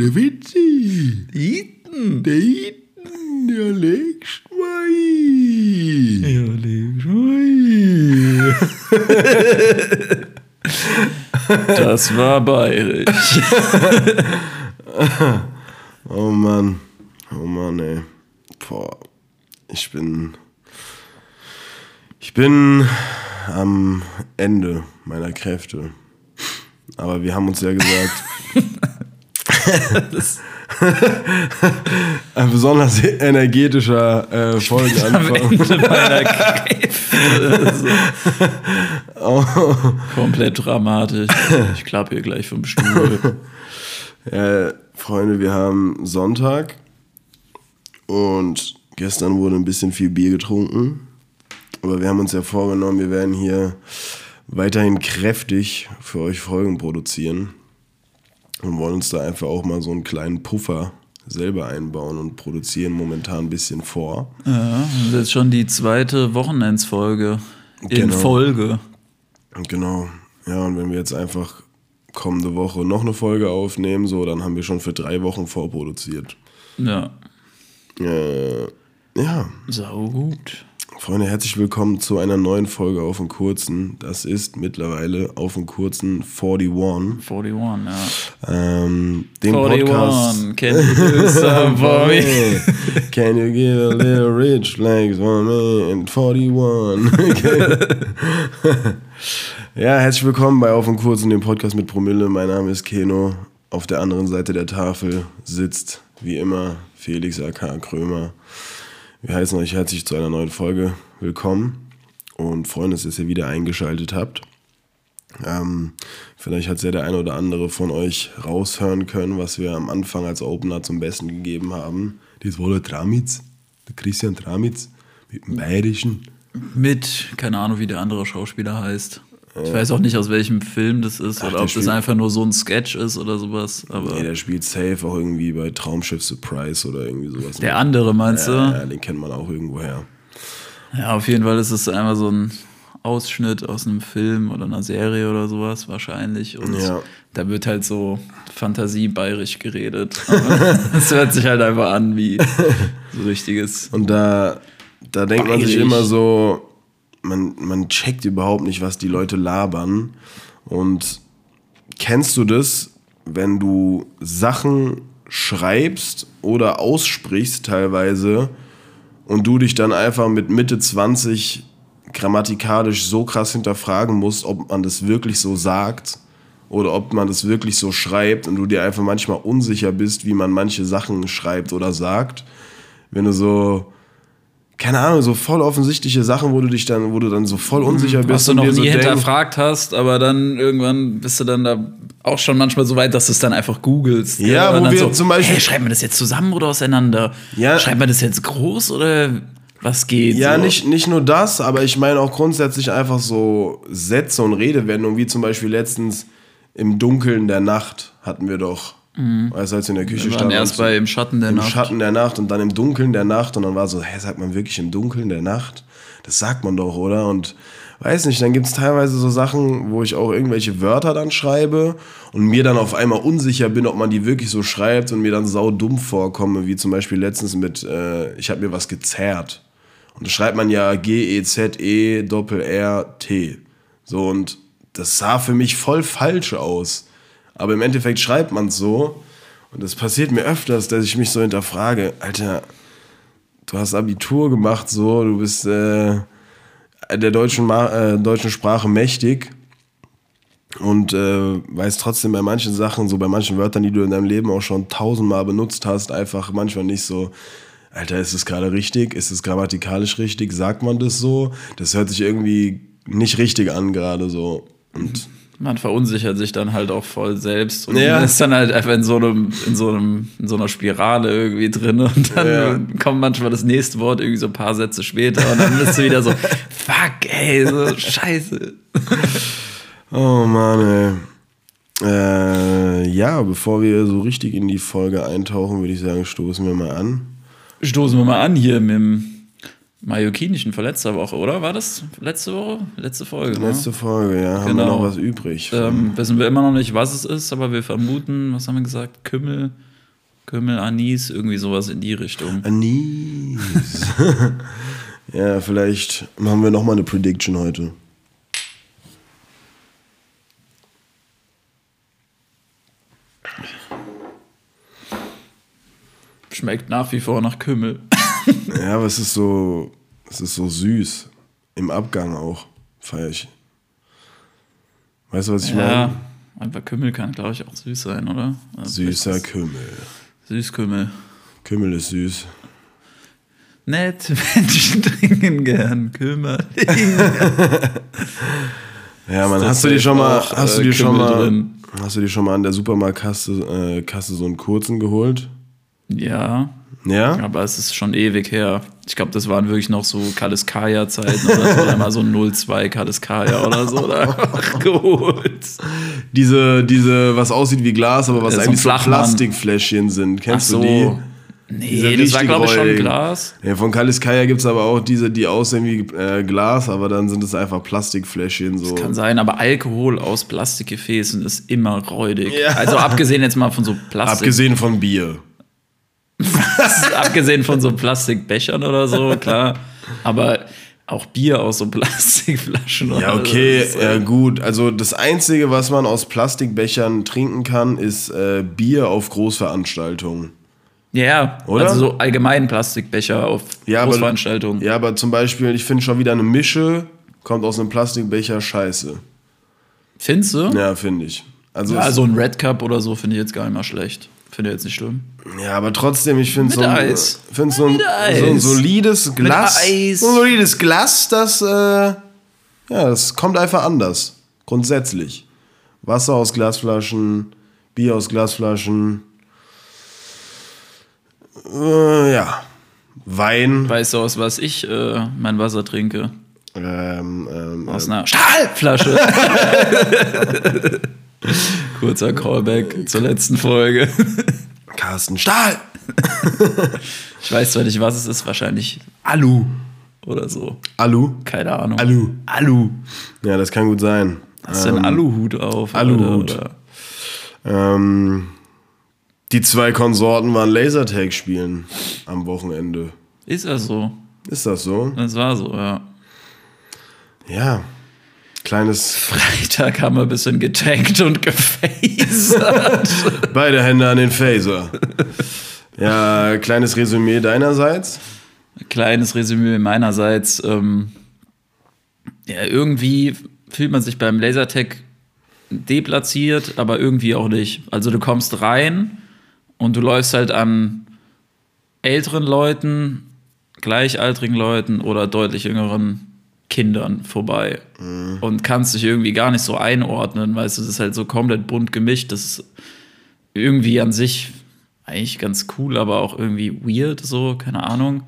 Der Witzi. Iten. Der Iten. Der Alex Mai. Alex Mai. Das war bayerisch. Oh Mann. Oh Mann, ey. Boah. Ich bin. Ich bin am Ende meiner Kräfte. Aber wir haben uns ja gesagt. ein besonders energetischer äh, Folgenanfang. So. Komplett dramatisch. Ich klappe hier gleich vom Stuhl. Ja, Freunde, wir haben Sonntag und gestern wurde ein bisschen viel Bier getrunken. Aber wir haben uns ja vorgenommen, wir werden hier weiterhin kräftig für euch Folgen produzieren und wollen uns da einfach auch mal so einen kleinen Puffer selber einbauen und produzieren momentan ein bisschen vor. Ja, das ist jetzt schon die zweite Wochenendsfolge in Genau. Folge. Genau. Ja, und wenn wir jetzt einfach kommende Woche noch eine Folge aufnehmen, so, dann haben wir schon für drei Wochen vorproduziert. Ja, Äh, ja, sau gut. Freunde, herzlich willkommen zu einer neuen Folge auf dem Kurzen. Das ist mittlerweile auf dem Kurzen 41. 41, ja. Ähm, den Podcast. 41, can you do some for me? Can you give a little rich like for me in 41? ja, herzlich willkommen bei Auf dem Kurzen, dem Podcast mit Promille. Mein Name ist Keno. Auf der anderen Seite der Tafel sitzt, wie immer, Felix A.K. Krömer. Wir heißen euch herzlich zu einer neuen Folge willkommen und freuen uns, dass ihr wieder eingeschaltet habt. Ähm, vielleicht hat ja der eine oder andere von euch raushören können, was wir am Anfang als Opener zum Besten gegeben haben. Das war der Tramitz, der Christian Tramitz mit dem Bayerischen. Mit, keine Ahnung, wie der andere Schauspieler heißt. Ich weiß auch nicht, aus welchem Film das ist Ach, oder der ob das einfach nur so ein Sketch ist oder sowas. Aber Nee, der spielt safe auch irgendwie bei Traumschiff Surprise oder irgendwie sowas. der andere, meinst du? ja, ja, den kennt man auch irgendwo her. Ja, auf jeden Fall ist es einmal so ein Ausschnitt aus einem Film oder einer Serie oder sowas wahrscheinlich. Und Ja. da wird halt so fantasiebayerisch geredet. Es hört sich halt einfach an wie so richtiges. Und da, da denkt man sich Bayerisch. immer so, man, man checkt überhaupt nicht, was die Leute labern. Und kennst du das, wenn du Sachen schreibst oder aussprichst teilweise und du dich dann einfach mit Mitte 20 grammatikalisch so krass hinterfragen musst, ob man das wirklich so sagt oder ob man das wirklich so schreibt und du dir einfach manchmal unsicher bist, wie man manche Sachen schreibt oder sagt. Wenn du so, keine Ahnung, so voll offensichtliche Sachen, wo du dich dann, wo du dann so voll unsicher bist Was du noch nie so hinterfragt hast, aber dann irgendwann bist du dann da auch schon manchmal so weit, dass du es dann einfach googelst. Ja, wo wir zum Beispiel- Hey, schreibt man das jetzt zusammen oder auseinander? Ja. Schreibt man das jetzt groß oder was geht? Ja, so? nicht, nicht nur das, aber ich meine auch grundsätzlich einfach so Sätze und Redewendungen, wie zum Beispiel letztens im Dunkeln der Nacht hatten wir doch, weißt du, als wir in der Küche Wir standen. erst bei im Schatten der im Nacht. Schatten der Nacht und dann im Dunkeln der Nacht und dann war so, hä, sagt man wirklich im Dunkeln der Nacht? Das sagt man doch, oder? Und weiß nicht, dann gibt es teilweise so Sachen, wo ich auch irgendwelche Wörter dann schreibe und mir dann auf einmal unsicher bin, ob man die wirklich so schreibt und mir dann sau dumm vorkomme, wie zum Beispiel letztens mit, äh, ich habe mir was gezerrt. Und das schreibt man ja G-E-Z-E Doppel-R-T. So, und das sah für mich voll falsch aus. Aber im Endeffekt schreibt man es so. Und das passiert mir öfters, dass ich mich so hinterfrage, Alter, du hast Abitur gemacht, so, du bist äh, der deutschen, Ma äh, deutschen Sprache mächtig und äh, weißt trotzdem bei manchen Sachen, so bei manchen Wörtern, die du in deinem Leben auch schon tausendmal benutzt hast, einfach manchmal nicht so, Alter, ist es gerade richtig? Ist es grammatikalisch richtig? Sagt man das so? Das hört sich irgendwie nicht richtig an gerade so. Und Man verunsichert sich dann halt auch voll selbst und Ja. ist dann halt einfach in so einem, in so einem, in so einer Spirale irgendwie drin und dann Ja. kommt manchmal das nächste Wort irgendwie so ein paar Sätze später und dann bist du wieder so, fuck, ey, so scheiße. Oh Mann, ey. Äh, ja, bevor wir so richtig in die Folge eintauchen, würde ich sagen, stoßen wir mal an. Stoßen wir mal an hier mit dem Majokinischen vor letzter Woche, oder? War das letzte Woche? Letzte Folge, ne? Letzte Folge, ja. Haben wir Genau. noch was übrig? Ähm, wissen wir immer noch nicht, was es ist, aber wir vermuten, was haben wir gesagt? Kümmel, Kümmel, Anis, irgendwie sowas in die Richtung. Anis. ja, vielleicht machen wir nochmal eine Prediction heute. Schmeckt nach wie vor nach Kümmel. Ja, aber es ist so, es ist so süß. Im Abgang auch. Feier ich. Weißt du, was ich Ja, meine? einfach Kümmel kann, glaube ich, auch süß sein, oder? Also Süßer Kümmel. Süßkümmel. Kümmel ist süß. Nette Menschen trinken gern Kümmerling. Ja, man, hast du dir schon mal, hast du äh, dir schon Kümmel mal, drin? hast du dir schon mal an der Supermarktkasse äh, Kasse so einen kurzen geholt? Ja, Ja? aber es ist schon ewig her. Ich glaube, das waren wirklich noch so Kaliskaya-Zeiten oder so. Mal so 02 Kaliskaya oder so da geholt. Diese, diese, was aussieht wie Glas, aber was Ja, eigentlich so. Plastikfläschchen sind. Kennst so. du die? Nee, das war, glaube ich, schon. Glas. Ja, von Kaliskaya gibt es aber auch diese, die aussehen wie äh, Glas, aber dann sind es einfach Plastikfläschchen. So. Kann sein, aber Alkohol aus Plastikgefäßen ist immer räudig. Ja. Also abgesehen jetzt mal von so Plastik. Abgesehen von Bier. Abgesehen von so Plastikbechern oder so, klar. Aber auch Bier aus so Plastikflaschen. Ja, oder okay, so, das ist, ja äh, gut. Also das Einzige, was man aus Plastikbechern trinken kann, ist äh, Bier auf Großveranstaltungen. Ja, Oder? also so allgemein Plastikbecher auf Ja, aber- Großveranstaltungen. Ja, aber zum Beispiel, ich finde schon wieder eine Mische, kommt aus einem Plastikbecher scheiße. Findest du? Ja, finde ich. Also, Ja, es- so ein Red Cup oder so finde ich jetzt gar nicht mal schlecht. Finde ich jetzt nicht schlimm. ja, aber trotzdem, ich finde so, ein- find so, ein, so ein solides Glas. So ein solides Glas, das, äh, ja, das kommt einfach anders. Grundsätzlich. Wasser aus Glasflaschen, Bier aus Glasflaschen. Äh, ja. Wein. Weißt du, aus was ich äh, mein Wasser trinke? Ähm, ähm, Aus ähm, einer Stahlflasche. Kurzer Callback zur letzten Folge. Carsten Stahl. Ich weiß zwar nicht, was es ist, wahrscheinlich Alu oder so. Alu. Keine Ahnung. Alu. Alu. Ja, das kann gut sein. Hast du einen Aluhut auf? Aluhut. Oder, oder? Ähm, die zwei Konsorten waren Lasertag spielen am Wochenende. Ist ja so. Ist das so? Das war so, ja. Ja. Kleines, Freitag haben wir ein bisschen getankt und gefasert. beide Hände an den Phaser. Ja, kleines Resümee deinerseits. Kleines Resümee meinerseits. Ähm, ja, irgendwie fühlt man sich beim Lasertag deplatziert, aber irgendwie auch nicht. Also du kommst rein und du läufst halt an älteren Leuten, gleichaltrigen Leuten oder deutlich jüngeren Kindern vorbei und kannst dich irgendwie gar nicht so einordnen, weißt du, das ist halt so komplett bunt gemischt, das ist irgendwie an sich eigentlich ganz cool, aber auch irgendwie weird, so, keine Ahnung.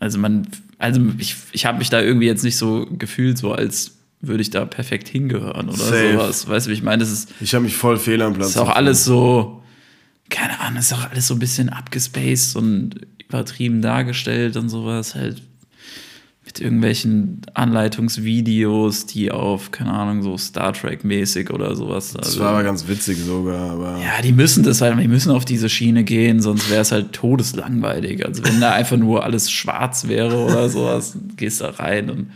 Also man, also ich, ich habe mich da irgendwie jetzt nicht so gefühlt, so als würde ich da perfekt hingehören oder Safe. sowas. Weißt du, wie ich meine? Das ist, Ich habe mich voll fehl am Platz. ist auch alles so, keine Ahnung, ist auch alles so ein bisschen abgespaced und übertrieben dargestellt und sowas. Halt mit irgendwelchen Anleitungsvideos, die auf, keine Ahnung, so Star Trek-mäßig oder sowas. Das Also, war aber ganz witzig sogar, aber. ja, die müssen das halt, die müssen auf diese Schiene gehen, sonst wäre es halt todeslangweilig. Also wenn da einfach nur alles schwarz wäre oder sowas, gehst da rein und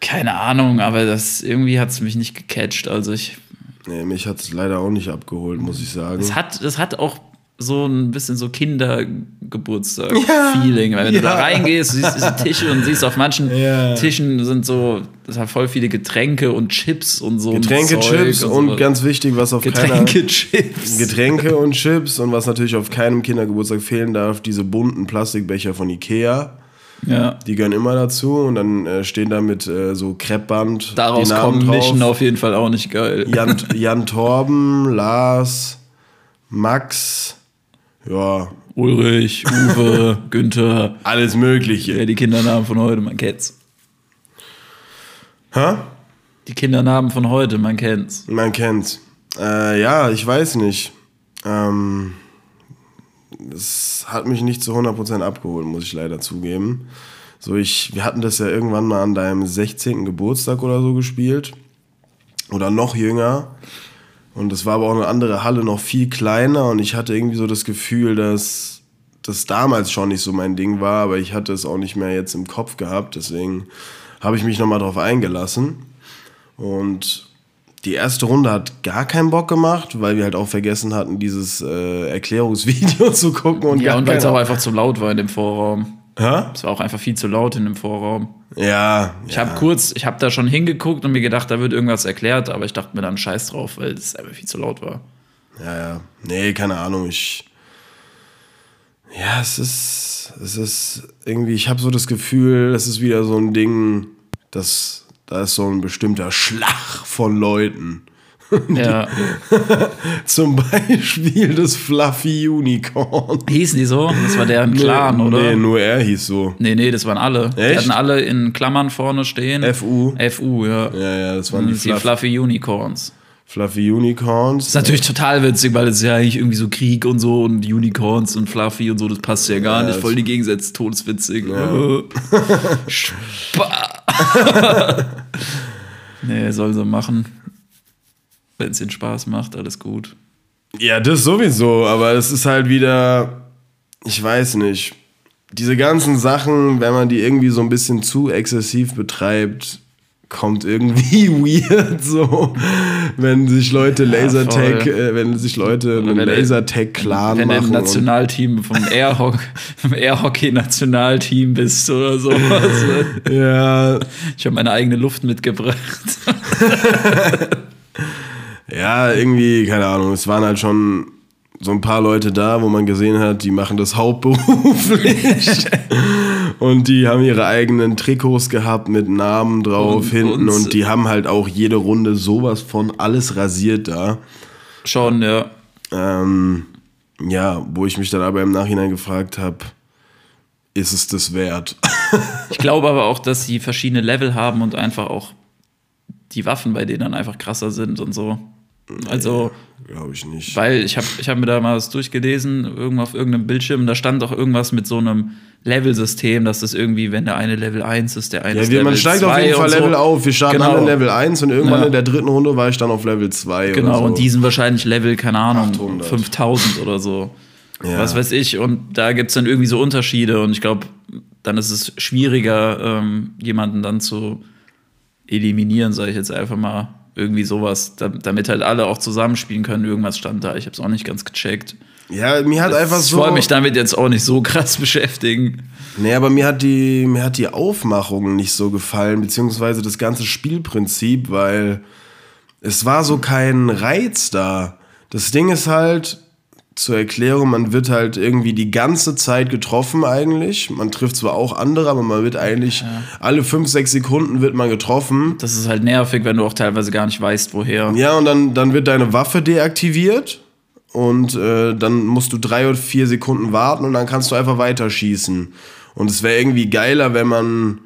keine Ahnung, aber das irgendwie hat es mich nicht gecatcht. Also ich, Nee, mich hat es leider auch nicht abgeholt, muss ich sagen. es hat, es hat auch so ein bisschen so Kindergeburtstag-Feeling, weil wenn du da Ja. reingehst, siehst diese Tische und siehst auf manchen Ja. Tischen sind so, das hat voll viele Getränke und Chips und so. Getränke, Zeug Chips und, und ganz wichtig, was auf keiner. Getränke, Chips. Getränke und Chips und was natürlich auf keinem Kindergeburtstag fehlen darf, diese bunten Plastikbecher von Ikea. ja. Die gehören immer dazu und dann äh, stehen da mit äh, so Kreppband Daraus die Namen kommen drauf. auf jeden Fall auch nicht geil. Jan, Jan Torben, Lars, Max, ja, Ulrich, Uwe, Günther. alles Mögliche. Ja, die Kindernamen von heute, man kennt's. Hä? Die Kindernamen von heute, man kennt's. Man kennt's. Äh, ja, ich weiß nicht. Ähm, das hat mich nicht zu 100% abgeholt, muss ich leider zugeben. So, ich, wir hatten das ja irgendwann mal an deinem 16. Geburtstag oder so gespielt. Oder noch jünger. Und es war aber auch eine andere Halle, noch viel kleiner. Und ich hatte irgendwie so das Gefühl, dass das damals schon nicht so mein Ding war, aber ich hatte es auch nicht mehr jetzt im Kopf gehabt. Deswegen habe ich mich nochmal drauf eingelassen. Und die erste Runde hat gar keinen Bock gemacht, weil wir halt auch vergessen hatten, dieses äh, Erklärungsvideo zu gucken. Und Ja, und weil es auch einfach zu laut war in dem Vorraum. Hä? Es war auch einfach viel zu laut in dem Vorraum. Ja. Ich ja. habe kurz, ich habe da schon hingeguckt und mir gedacht, da wird irgendwas erklärt, aber ich dachte mir dann Scheiß drauf, weil es einfach viel zu laut war. Ja, ja. Nee, keine Ahnung. Ich. Ja, es ist. Es ist irgendwie, ich habe so das Gefühl, es ist wieder so ein Ding, dass da ist so ein bestimmter Schlag von Leuten. Ja. Zum Beispiel das Fluffy Unicorn. Hießen die so? Das war deren Clan, nee, oder? Nee, nur er hieß so. Nee, nee, das waren alle. Die Echt? hatten alle in Klammern vorne stehen. FU. FU, ja. Ja, ja, das waren die, Die Fluff, Fluffy Unicorns. Fluffy Unicorns. Das ist natürlich total witzig, weil es ja eigentlich irgendwie so Krieg und so und Unicorns und Fluffy und so, das passt ja gar Ja, nicht. Voll die Gegensätze, todeswitzig. Spa- nee, soll so machen. Wenn es den Spaß macht, alles gut. Ja, das sowieso, aber es ist halt wieder, ich weiß nicht, diese ganzen Sachen, wenn man die irgendwie so ein bisschen zu exzessiv betreibt, kommt irgendwie weird so, wenn sich Leute Lasertag, voll. äh, wenn sich Leute einen Lasertag-Clan Wenn du im machen. Nationalteam vom Airhock- vom Airhockey-Nationalteam bist oder so. Ja, Ich habe meine eigene Luft mitgebracht. ja, irgendwie, keine Ahnung, es waren halt schon so ein paar Leute da, wo man gesehen hat, die machen das hauptberuflich. und die haben ihre eigenen Trikots gehabt mit Namen drauf Und- hinten und- und die haben halt auch jede Runde sowas von alles rasiert da. Schon, ja. Ähm, ja, wo ich mich dann aber im Nachhinein gefragt habe, ist es das wert? Ich glaube aber auch, dass sie verschiedene Level haben und einfach auch die Waffen bei denen dann einfach krasser sind und so. Also, Glaube ich nicht. weil ich habe ich hab mir da mal was durchgelesen, irgendwo auf irgendeinem Bildschirm, da stand doch irgendwas mit so einem Level-System, dass das irgendwie, wenn der eine Level 1 ist, der eine Ja, ist wir, Level man steigt auf 2 jeden Fall so. Level auf. Wir starten Genau. alle Level 1 und irgendwann Ja. in der dritten Runde war ich dann auf Level 2. Genau, so. und die sind wahrscheinlich Level, keine Ahnung, 800. 5000 oder so. Ja. Was weiß ich. Und da gibt es dann irgendwie so Unterschiede. Und ich glaube, dann ist es schwieriger, ähm, jemanden dann zu eliminieren, sage ich jetzt einfach mal. Irgendwie sowas, da- damit halt alle auch zusammenspielen können. Irgendwas stand da. Ich habe es auch nicht ganz gecheckt. Ja, mir hat einfach ich so. wollte mich damit jetzt auch nicht so krass beschäftigen. Nee, aber mir hat die, mir hat die Aufmachung nicht so gefallen, beziehungsweise das ganze Spielprinzip, weil es war so kein Reiz da. Das Ding ist halt, zur Erklärung, man wird halt irgendwie die ganze Zeit getroffen eigentlich. Man trifft zwar auch andere, aber man wird eigentlich alle fünf, sechs Sekunden wird man getroffen. Das ist halt nervig, wenn du auch teilweise gar nicht weißt, woher. Ja, und dann, dann wird deine Waffe deaktiviert und äh, dann musst du drei oder vier Sekunden warten und dann kannst du einfach weiterschießen. Und es wäre irgendwie geiler, wenn man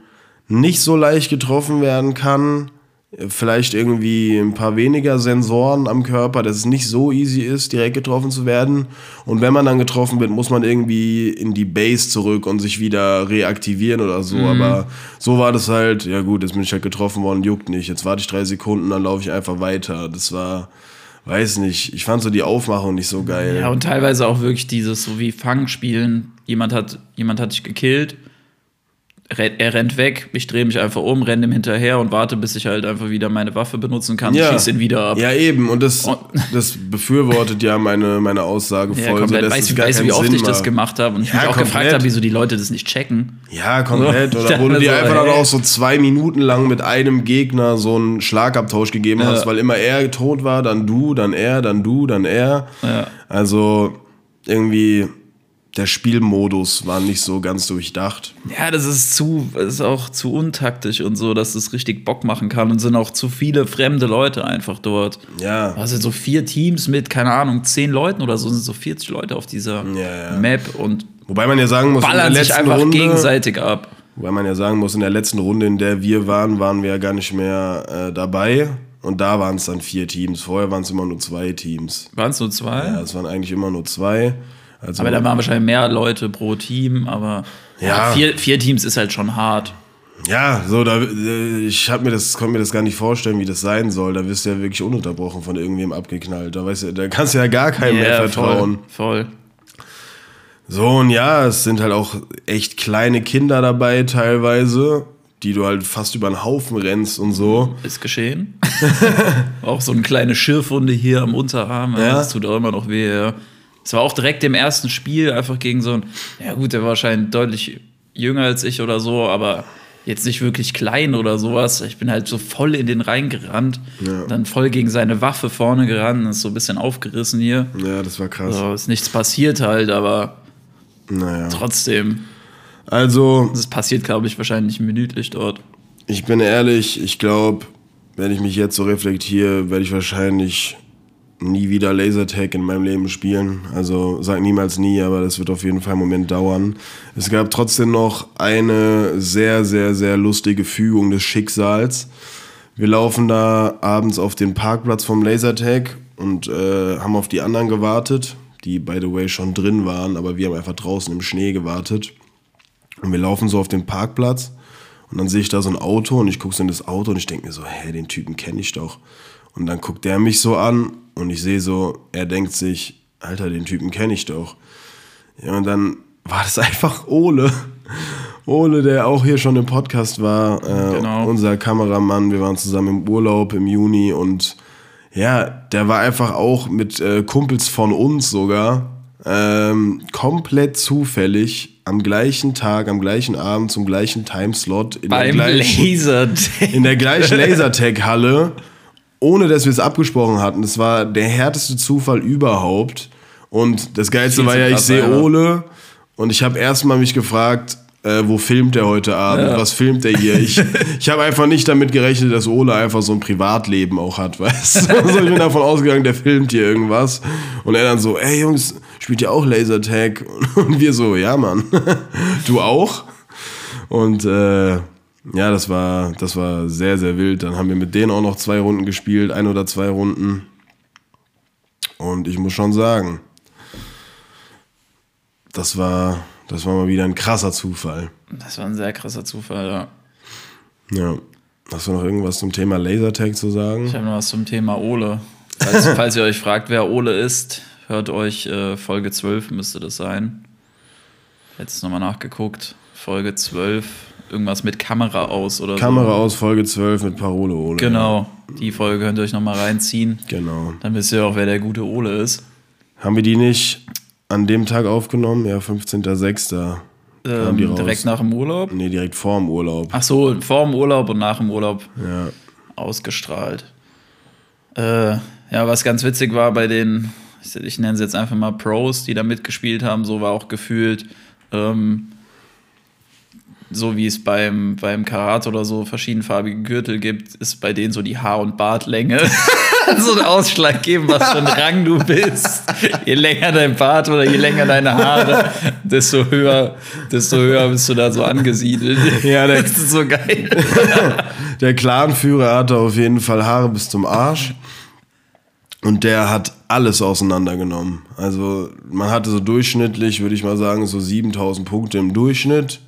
nicht so leicht getroffen werden kann. Vielleicht irgendwie ein paar weniger Sensoren am Körper, dass es nicht so easy ist, direkt getroffen zu werden. Und wenn man dann getroffen wird, muss man irgendwie in die Base zurück und sich wieder reaktivieren oder so. Aber so war das halt, ja gut, jetzt bin ich halt getroffen worden, juckt nicht. Jetzt warte ich drei Sekunden, dann laufe ich einfach weiter. Das war, weiß nicht, ich fand so die Aufmachung nicht so geil. Ja, und teilweise auch wirklich dieses, so wie Fangspielen. Jemand hat, jemand hat dich gekillt, er rennt weg, ich drehe mich einfach um, renne ihm hinterher und warte, bis ich halt einfach wieder meine Waffe benutzen kann, Ja. schieß ihn wieder ab. Ja, eben. Und das, Und- das befürwortet ja meine, meine Aussage Ja, voll. so, komplett. dass Weißt du, weißt wie oft Sinn ich das macht. gemacht habe und ich Ja, mich auch gefragt komplett. habe, wieso die Leute das nicht checken. Ja, komplett. So. Oder wo du So, dir einfach dann auch so zwei Minuten lang mit einem Gegner so einen Schlagabtausch gegeben hast, weil immer er tot war, dann du, dann er, dann du, dann er. Ja. Also irgendwie der Spielmodus war nicht so ganz durchdacht. Ja, das ist zu, ist auch zu untaktisch und so, dass es richtig Bock machen kann und sind auch zu viele fremde Leute einfach dort. Ja. Also so vier Teams mit, keine Ahnung, zehn Leuten oder so, sind so 40 Leute auf dieser Ja, ja. Map und Wobei man ja sagen muss, ballern in der sich letzten einfach Runde, gegenseitig ab. wobei man ja sagen muss, in der letzten Runde, in der wir waren, waren wir ja gar nicht mehr äh, dabei. Und da waren es dann vier Teams. Vorher waren es immer nur zwei Teams. Waren es nur zwei? Ja, es waren eigentlich immer nur zwei. Also, Aber da waren wahrscheinlich mehr Leute pro Team, aber ja, vier, vier Teams ist halt schon hart. ja, so, da, äh, ich hab mir das, konnte mir das gar nicht vorstellen, wie das sein soll. Da wirst du ja wirklich ununterbrochen von irgendwem abgeknallt. Da, weißt du, da kannst du ja gar keinem mehr Ja, vertrauen. Voll, voll. So, und ja, es sind halt auch echt kleine Kinder dabei teilweise, die du halt fast über den Haufen rennst und so. Ist geschehen. auch so eine kleine Schürfwunde hier am Unterarm. Ja. Das tut auch immer noch weh. Ja. Es war auch direkt im ersten Spiel einfach gegen so ein, ja gut, der war wahrscheinlich deutlich jünger als ich oder so, aber jetzt nicht wirklich klein oder sowas. Ich bin halt so voll in den reingerannt, Ja. dann voll gegen seine Waffe vorne gerannt, ist so ein bisschen aufgerissen hier. Ja, das war krass. So, ist nichts passiert halt, aber Naja. trotzdem. Also, Das passiert, glaube ich, wahrscheinlich minütlich dort. ich bin ehrlich, ich glaube, wenn ich mich jetzt so reflektiere, werde ich wahrscheinlich nie wieder Lasertag in meinem Leben spielen. Also sag niemals nie, aber das wird auf jeden Fall einen Moment dauern. Es gab trotzdem noch eine sehr, sehr, sehr lustige Fügung des Schicksals. Wir laufen da abends auf den Parkplatz vom Lasertag und äh, haben auf die anderen gewartet, die by the way schon drin waren, aber wir haben einfach draußen im Schnee gewartet. Und wir laufen so auf den Parkplatz und dann sehe ich da so ein Auto und ich gucke so in das Auto und ich denke mir so, hä, den Typen kenne ich doch. Und dann guckt der mich so an und ich sehe so, er denkt sich, Alter, den Typen kenne ich doch. Ja, und dann war das einfach Ole. Ole, der auch hier schon im Podcast war, äh, Genau. unser Kameramann. Wir waren zusammen im Urlaub im Juni und ja, der war einfach auch mit äh, Kumpels von uns sogar ähm, komplett zufällig am gleichen Tag, am gleichen Abend, zum gleichen Timeslot in der Beim gleichen, Laser. in der gleichen Lasertag-Halle, ohne dass wir es abgesprochen hatten. Das war der härteste Zufall überhaupt. Und das Geilste war ja, ich sehe. Ole und ich habe erstmal mich gefragt, äh, wo filmt er heute Abend? Ja. Was filmt er hier? Ich, ich habe einfach nicht damit gerechnet, dass Ole einfach so ein Privatleben auch hat, weißt du? Also ich bin davon ausgegangen, der filmt hier irgendwas. Und er dann so, ey Jungs, spielt ihr auch Lasertag? Und wir so, ja Mann, du auch? Und äh, ja, das war, das war sehr, sehr wild. Dann haben wir mit denen auch noch zwei Runden gespielt, ein oder zwei Runden. Und ich muss schon sagen, das war, das war mal wieder ein krasser Zufall. Das war ein sehr krasser Zufall, ja. Ja. Hast du noch irgendwas zum Thema Lasertag zu sagen? Ich habe noch was zum Thema Ole. Falls, falls ihr euch fragt, wer Ole ist, hört euch äh, Folge 12 müsste das sein. Jetzt nochmal nachgeguckt. Folge 12, irgendwas mit Kamera aus oder Kamera so. aus Folge 12 mit Parole Ole. Genau, die Folge könnt ihr euch nochmal reinziehen. Genau. Dann wisst ihr auch, wer der gute Ole ist. Haben wir die nicht an dem Tag aufgenommen? Ja, 15.06. Kamen die Ähm, direkt nach dem Urlaub. Nee, direkt vorm Urlaub. Ach so, vor dem Urlaub und nach dem Urlaub Ja. ausgestrahlt. Äh, ja, was ganz witzig war bei den, ich, ich nenne sie jetzt einfach mal Pros, die da mitgespielt haben, so war auch gefühlt, ähm, so wie es beim, beim Karat oder so verschiedenfarbige Gürtel gibt, ist bei denen so die Haar- und Bartlänge so ein Ausschlag geben, was für ein Rang du bist. Je länger dein Bart oder je länger deine Haare, desto höher, desto höher bist du da so angesiedelt. Ja, der- das ist so geil. Der Clanführer hatte auf jeden Fall Haare bis zum Arsch. Und der hat alles auseinandergenommen. Also man hatte so durchschnittlich, würde ich mal sagen, so 7000 Punkte im Durchschnitt.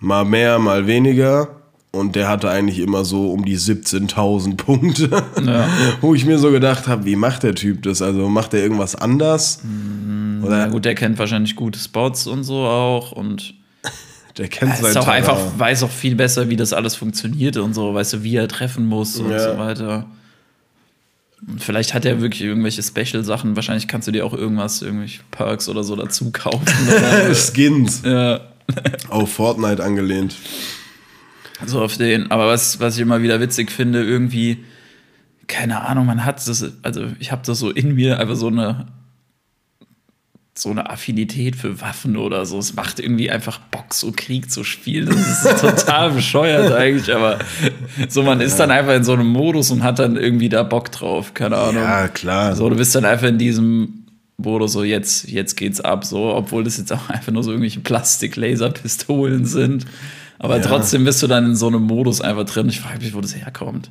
Mal mehr, mal weniger. Und der hatte eigentlich immer so um die 17.000 Punkte. Ja. Wo ich mir so gedacht habe, wie macht der Typ das? Also macht er irgendwas anders? Na Oder gut, der kennt wahrscheinlich gute Spots und so auch und der kennt sein auch Terrain. einfach, weiß auch viel besser, wie das alles funktioniert und so, weißt du, wie er treffen muss und Ja. so weiter. Vielleicht hat er wirklich irgendwelche Special-Sachen, wahrscheinlich kannst du dir auch irgendwas, irgendwelche Perks oder so dazu kaufen. Skins. ja, Auf Fortnite angelehnt. so auf den. Aber was, was ich immer wieder witzig finde, irgendwie, keine Ahnung, man hat das, also ich habe das so in mir, einfach so eine so eine Affinität für Waffen oder so. Es macht irgendwie einfach Bock, so Krieg zu spielen. Das ist total bescheuert eigentlich, aber so man ist dann einfach in so einem Modus und hat dann irgendwie da Bock drauf. Keine Ahnung. Ja, klar. So, du bist dann einfach in diesem Modus, so jetzt, jetzt geht's ab, so, obwohl das jetzt auch einfach nur so irgendwelche Plastik-Laserpistolen sind. Aber Ja. trotzdem bist du dann in so einem Modus einfach drin. Ich frage mich, wo das herkommt.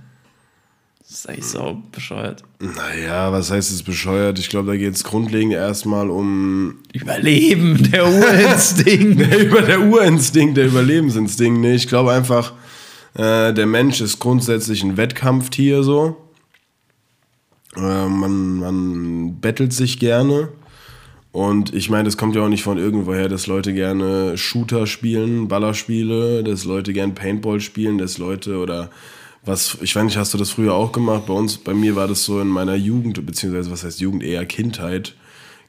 Das ist eigentlich sau bescheuert. Naja, was heißt es bescheuert? Ich glaube, da geht es grundlegend erstmal um Überleben, der Urinstinkt. über der Urinstinkt, der Überlebensinstinkt. Nee, ich glaube einfach, äh, der Mensch ist grundsätzlich ein Wettkampftier so. Äh, man, man bettelt sich gerne. Und ich meine, das kommt ja auch nicht von irgendwoher, dass Leute gerne Shooter spielen, Ballerspiele, dass Leute gerne Paintball spielen, dass Leute oder was, ich weiß nicht, hast du das früher auch gemacht? Bei uns, bei mir war das so in meiner Jugend, beziehungsweise was heißt Jugend, eher Kindheit.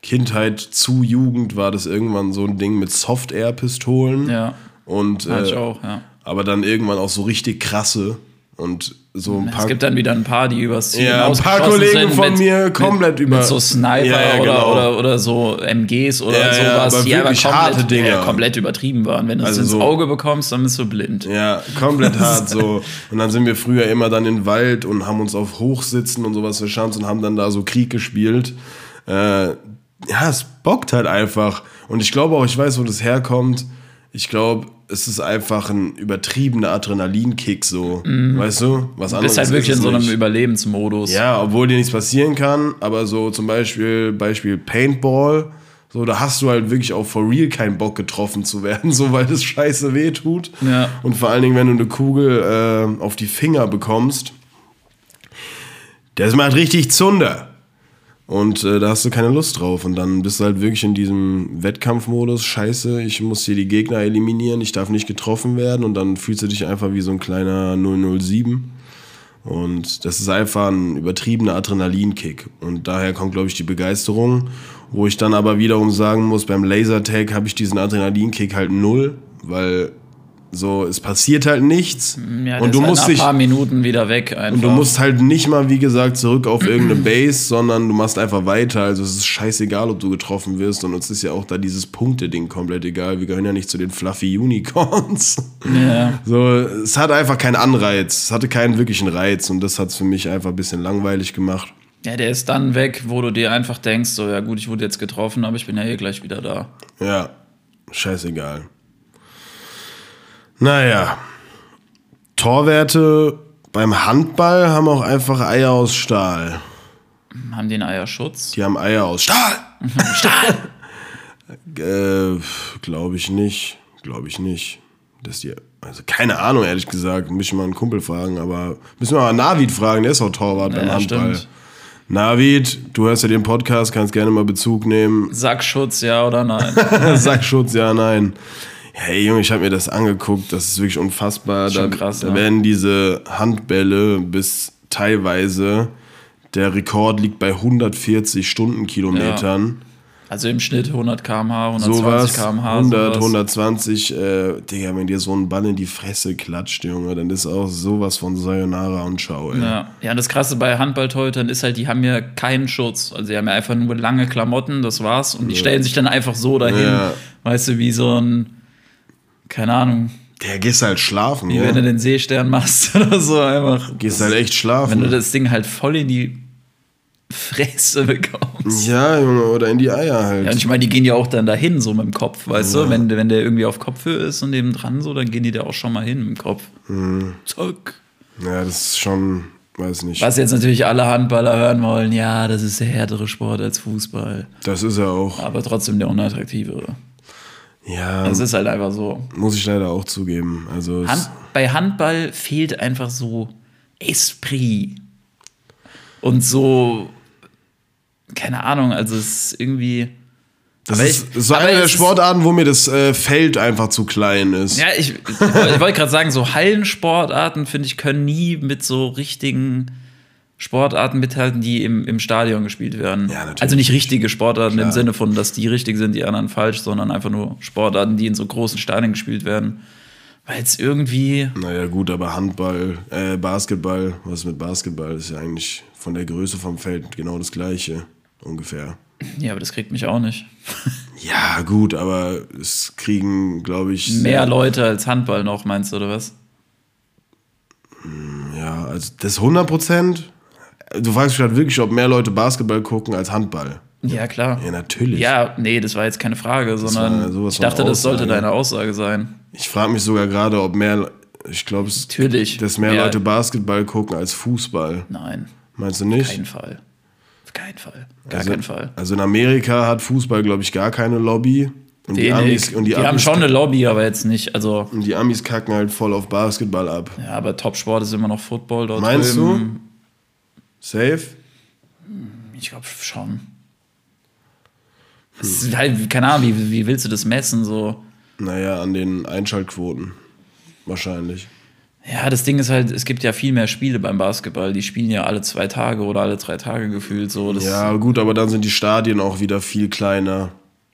Kindheit zu Jugend war das irgendwann so ein Ding mit Soft-Air-Pistolen. Ja. Und, Hatte ich äh, auch, ja. aber dann irgendwann auch so richtig krasse und so ein paar. Es gibt dann wieder ein paar, die übers Ziel Ja, ein paar Kollegen von mit, mir komplett mit, über- Mit so Sniper Ja, ja, oder, genau. oder, oder so MGs oder Ja, ja, sowas, aber die aber komplett, harte Dinger. ja, komplett übertrieben waren. Wenn du Also es ins so- Auge bekommst, dann bist du blind. Ja, komplett hart so. Und dann sind wir früher immer dann in den Wald und haben uns auf Hochsitzen und sowas verschanzt und haben dann da so Krieg gespielt. Äh, ja, es bockt halt einfach. Und ich glaube auch, ich weiß, wo das herkommt. Ich glaube, es ist einfach ein übertriebener Adrenalinkick so. Weißt du? Was Du anderes bist halt wirklich in so einem nicht. Überlebensmodus. Ja, obwohl dir nichts passieren kann, aber so zum Beispiel, Beispiel Paintball, so da hast du halt wirklich auch for real keinen Bock getroffen zu werden, so weil das scheiße weh tut. Ja. Und vor allen Dingen, wenn du eine Kugel äh, auf die Finger bekommst, das macht richtig Zunder. Und äh, da hast du keine Lust drauf. Und dann bist du halt wirklich in diesem Wettkampfmodus. Scheiße, ich muss hier die Gegner eliminieren, ich darf nicht getroffen werden. Und dann fühlst du dich einfach wie so ein kleiner 007. Und das ist einfach ein übertriebener Adrenalinkick. Und daher kommt, glaube ich, die Begeisterung. Wo ich dann aber wiederum sagen muss, beim Lasertag habe ich diesen Adrenalinkick halt null, weil so, es passiert halt nichts. Ja, und du halt musst dich, ein paar Minuten wieder weg einfach. und du musst halt nicht mal, wie gesagt, zurück auf irgendeine Base, sondern du machst einfach weiter. Also es ist scheißegal, ob du getroffen wirst. Und uns ist ja auch da dieses Punkte-Ding komplett egal. Wir gehören ja nicht zu den Fluffy Unicorns. ja. So, es hat einfach keinen Anreiz. Es hatte keinen wirklichen Reiz. Und das hat es für mich einfach ein bisschen langweilig gemacht. ja, der ist dann weg, wo du dir einfach denkst, so, ja gut, ich wurde jetzt getroffen, aber ich bin ja eh gleich wieder da. Ja, scheißegal. Naja. Torwerte beim Handball haben auch einfach Eier aus Stahl. Haben den Eierschutz? Die haben Eier aus Stahl. Stahl! äh, Glaube ich nicht. Glaube ich nicht. Dass die, also keine Ahnung, ehrlich gesagt. Müssen wir mal einen Kumpel fragen, aber müssen wir mal Navid fragen, der ist auch Torwart beim Ja, Handball. stimmt. Navid, du hörst ja den Podcast, kannst gerne mal Bezug nehmen. Sackschutz, ja oder nein? Sackschutz, ja, nein. Hey Junge, ich habe mir das angeguckt, das ist wirklich unfassbar. Schon da, krass, da ne? werden diese Handbälle bis teilweise, der Rekord liegt bei 140 Stundenkilometern. Also im Schnitt 100 km/h, 120 Sowas, km/h. 100, sowas. 120, äh, Digga, wenn dir so ein Ball in die Fresse klatscht, Junge, dann ist auch sowas von Sayonara und Ciao, ey. Ja. ja, und das Krasse bei Handballtorhütern ist halt, die haben ja keinen Schutz. Also die haben ja einfach nur lange Klamotten, das war's. Und die stellen sich dann einfach so dahin, Ja. weißt du, wie so ein, keine Ahnung, Der gehst halt schlafen, wie ja? wenn du den Seestern machst oder so einfach. Gehst halt echt schlafen. Wenn du das Ding halt voll in die Fresse bekommst. ja, Junge, oder in die Eier halt. Ja, und ich meine, die gehen ja auch dann dahin, so mit dem Kopf, weißt du? Wenn, wenn der irgendwie auf Kopfhöhe ist und neben dran so, dann gehen die da auch schon mal hin mit dem Kopf. Mhm. Zack. ja, das ist schon, weiß nicht. Was jetzt natürlich alle Handballer hören wollen, ja, das ist der härtere Sport als Fußball. Das ist er auch. Aber trotzdem der unattraktivere. Ja, Es ist halt einfach so. muss ich leider auch zugeben. Also, Hand, bei Handball fehlt einfach so Esprit. Und so, keine Ahnung, also es ist irgendwie. das ist, ich- so eine der Sportarten, wo mir das äh, Feld einfach zu klein ist. Ja, ich, ich wollte gerade sagen, so Hallensportarten, finde ich, können nie mit so richtigen Sportarten mithalten, die im, im Stadion gespielt werden. Ja, natürlich. also nicht richtige Sportarten im Klar. Sinne von, dass die richtig sind, die anderen falsch, sondern einfach nur Sportarten, die in so großen Stadien gespielt werden. Weil es irgendwie, Naja, gut, aber Handball, äh, Basketball, was mit Basketball? ist ja eigentlich von der Größe vom Feld genau das Gleiche, ungefähr. ja, aber das kriegt mich auch nicht. Ja, gut, aber es kriegen, glaube ich, Mehr Leute als Handball noch, meinst du, oder was? Ja, also das 100 Prozent. Du fragst mich halt wirklich, ob mehr Leute Basketball gucken als Handball. Ja, klar. Ja, natürlich. Ja, nee, das war jetzt keine Frage, war sondern ich dachte, das sollte deine Aussage sein. Ich frage mich sogar gerade, ob mehr Ich glaube, Natürlich. dass mehr Ja. Leute Basketball gucken als Fußball. Nein, Meinst du auf nicht? keinen Fall. Auf keinen Fall. Gar also, keinen Fall. Also in Amerika hat Fußball, glaube ich, gar keine Lobby. Und die. Amis, und die, die haben Amis, schon eine Lobby, aber jetzt nicht. Also, und die Amis kacken halt voll auf Basketball ab. ja, aber Topsport ist immer noch Football dort Meinst drüben. Safe? Ich glaube schon. Ist halt, keine Ahnung, wie, wie willst du das messen? So. Naja, an den Einschaltquoten. Wahrscheinlich. Ja, das Ding ist halt, es gibt ja viel mehr Spiele beim Basketball. Die spielen ja alle zwei Tage oder alle drei Tage gefühlt so. Ja, gut, aber dann sind die Stadien auch wieder viel kleiner.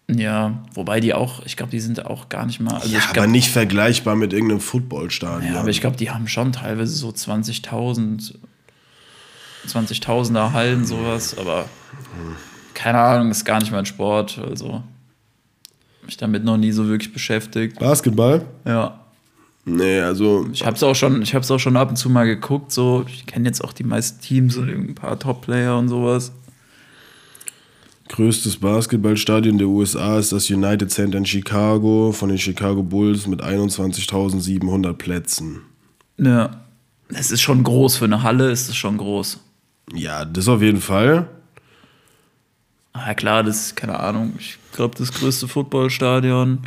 ja, wobei die auch, ich glaube, die sind auch gar nicht mal. Also Ja, ich aber glaub, nicht vergleichbar mit irgendeinem Footballstadion. ja, aber ich glaube, die haben schon teilweise so 20.000, 20.000er Hallen, sowas. Aber keine Ahnung, ist gar nicht mein Sport. Also mich damit noch nie so wirklich beschäftigt. Basketball? Ja. Nee, also Ich habe es auch schon, ich habe es auch schon ab und zu mal geguckt. So, ich kenne jetzt auch die meisten Teams und ein paar Top-Player und sowas. größtes Basketballstadion der USA ist das United Center in Chicago von den Chicago Bulls mit 21.700 Plätzen. Ja, es ist schon groß für eine Halle, ist es schon groß. Ja, das auf jeden Fall. Ah, ja klar, das ist keine Ahnung. Ich glaube, das größte Footballstadion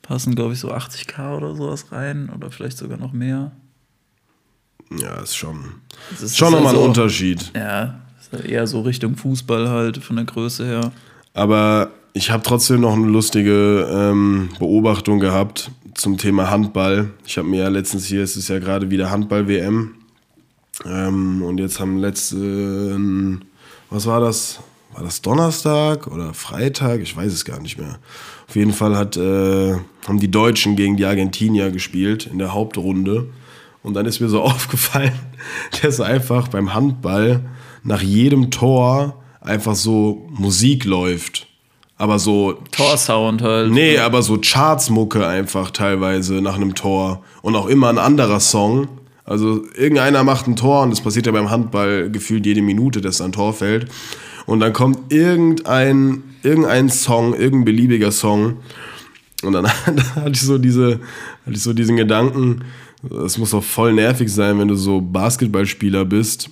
passen, glaube ich, so 80k oder sowas rein oder vielleicht sogar noch mehr. Ja, ist schon, Das ist schon nochmal ein also- Unterschied. Ja, halt eher so Richtung Fußball halt von der Größe her. Aber ich habe trotzdem noch eine lustige ähm, Beobachtung gehabt zum Thema Handball. Ich habe mir ja letztens hier, es ist ja gerade wieder Handball-WM. Ähm, und jetzt haben letzten, was war das? War das Donnerstag oder Freitag? Ich weiß es gar nicht mehr. Auf jeden Fall hat, äh, haben die Deutschen gegen die Argentinier gespielt in der Hauptrunde. Und dann ist mir so aufgefallen, dass einfach beim Handball nach jedem Tor einfach so Musik läuft. Aber so Torsound halt. Nee, aber so Chartsmucke einfach teilweise nach einem Tor und auch immer ein anderer Song. Also irgendeiner macht ein Tor und das passiert ja beim Handball gefühlt jede Minute, dass ein Tor fällt. Und dann kommt irgendein, irgendein Song, irgendein beliebiger Song. Und dann hatte ich so diese, hatte ich so diesen Gedanken, es muss doch voll nervig sein, wenn du so Basketballspieler bist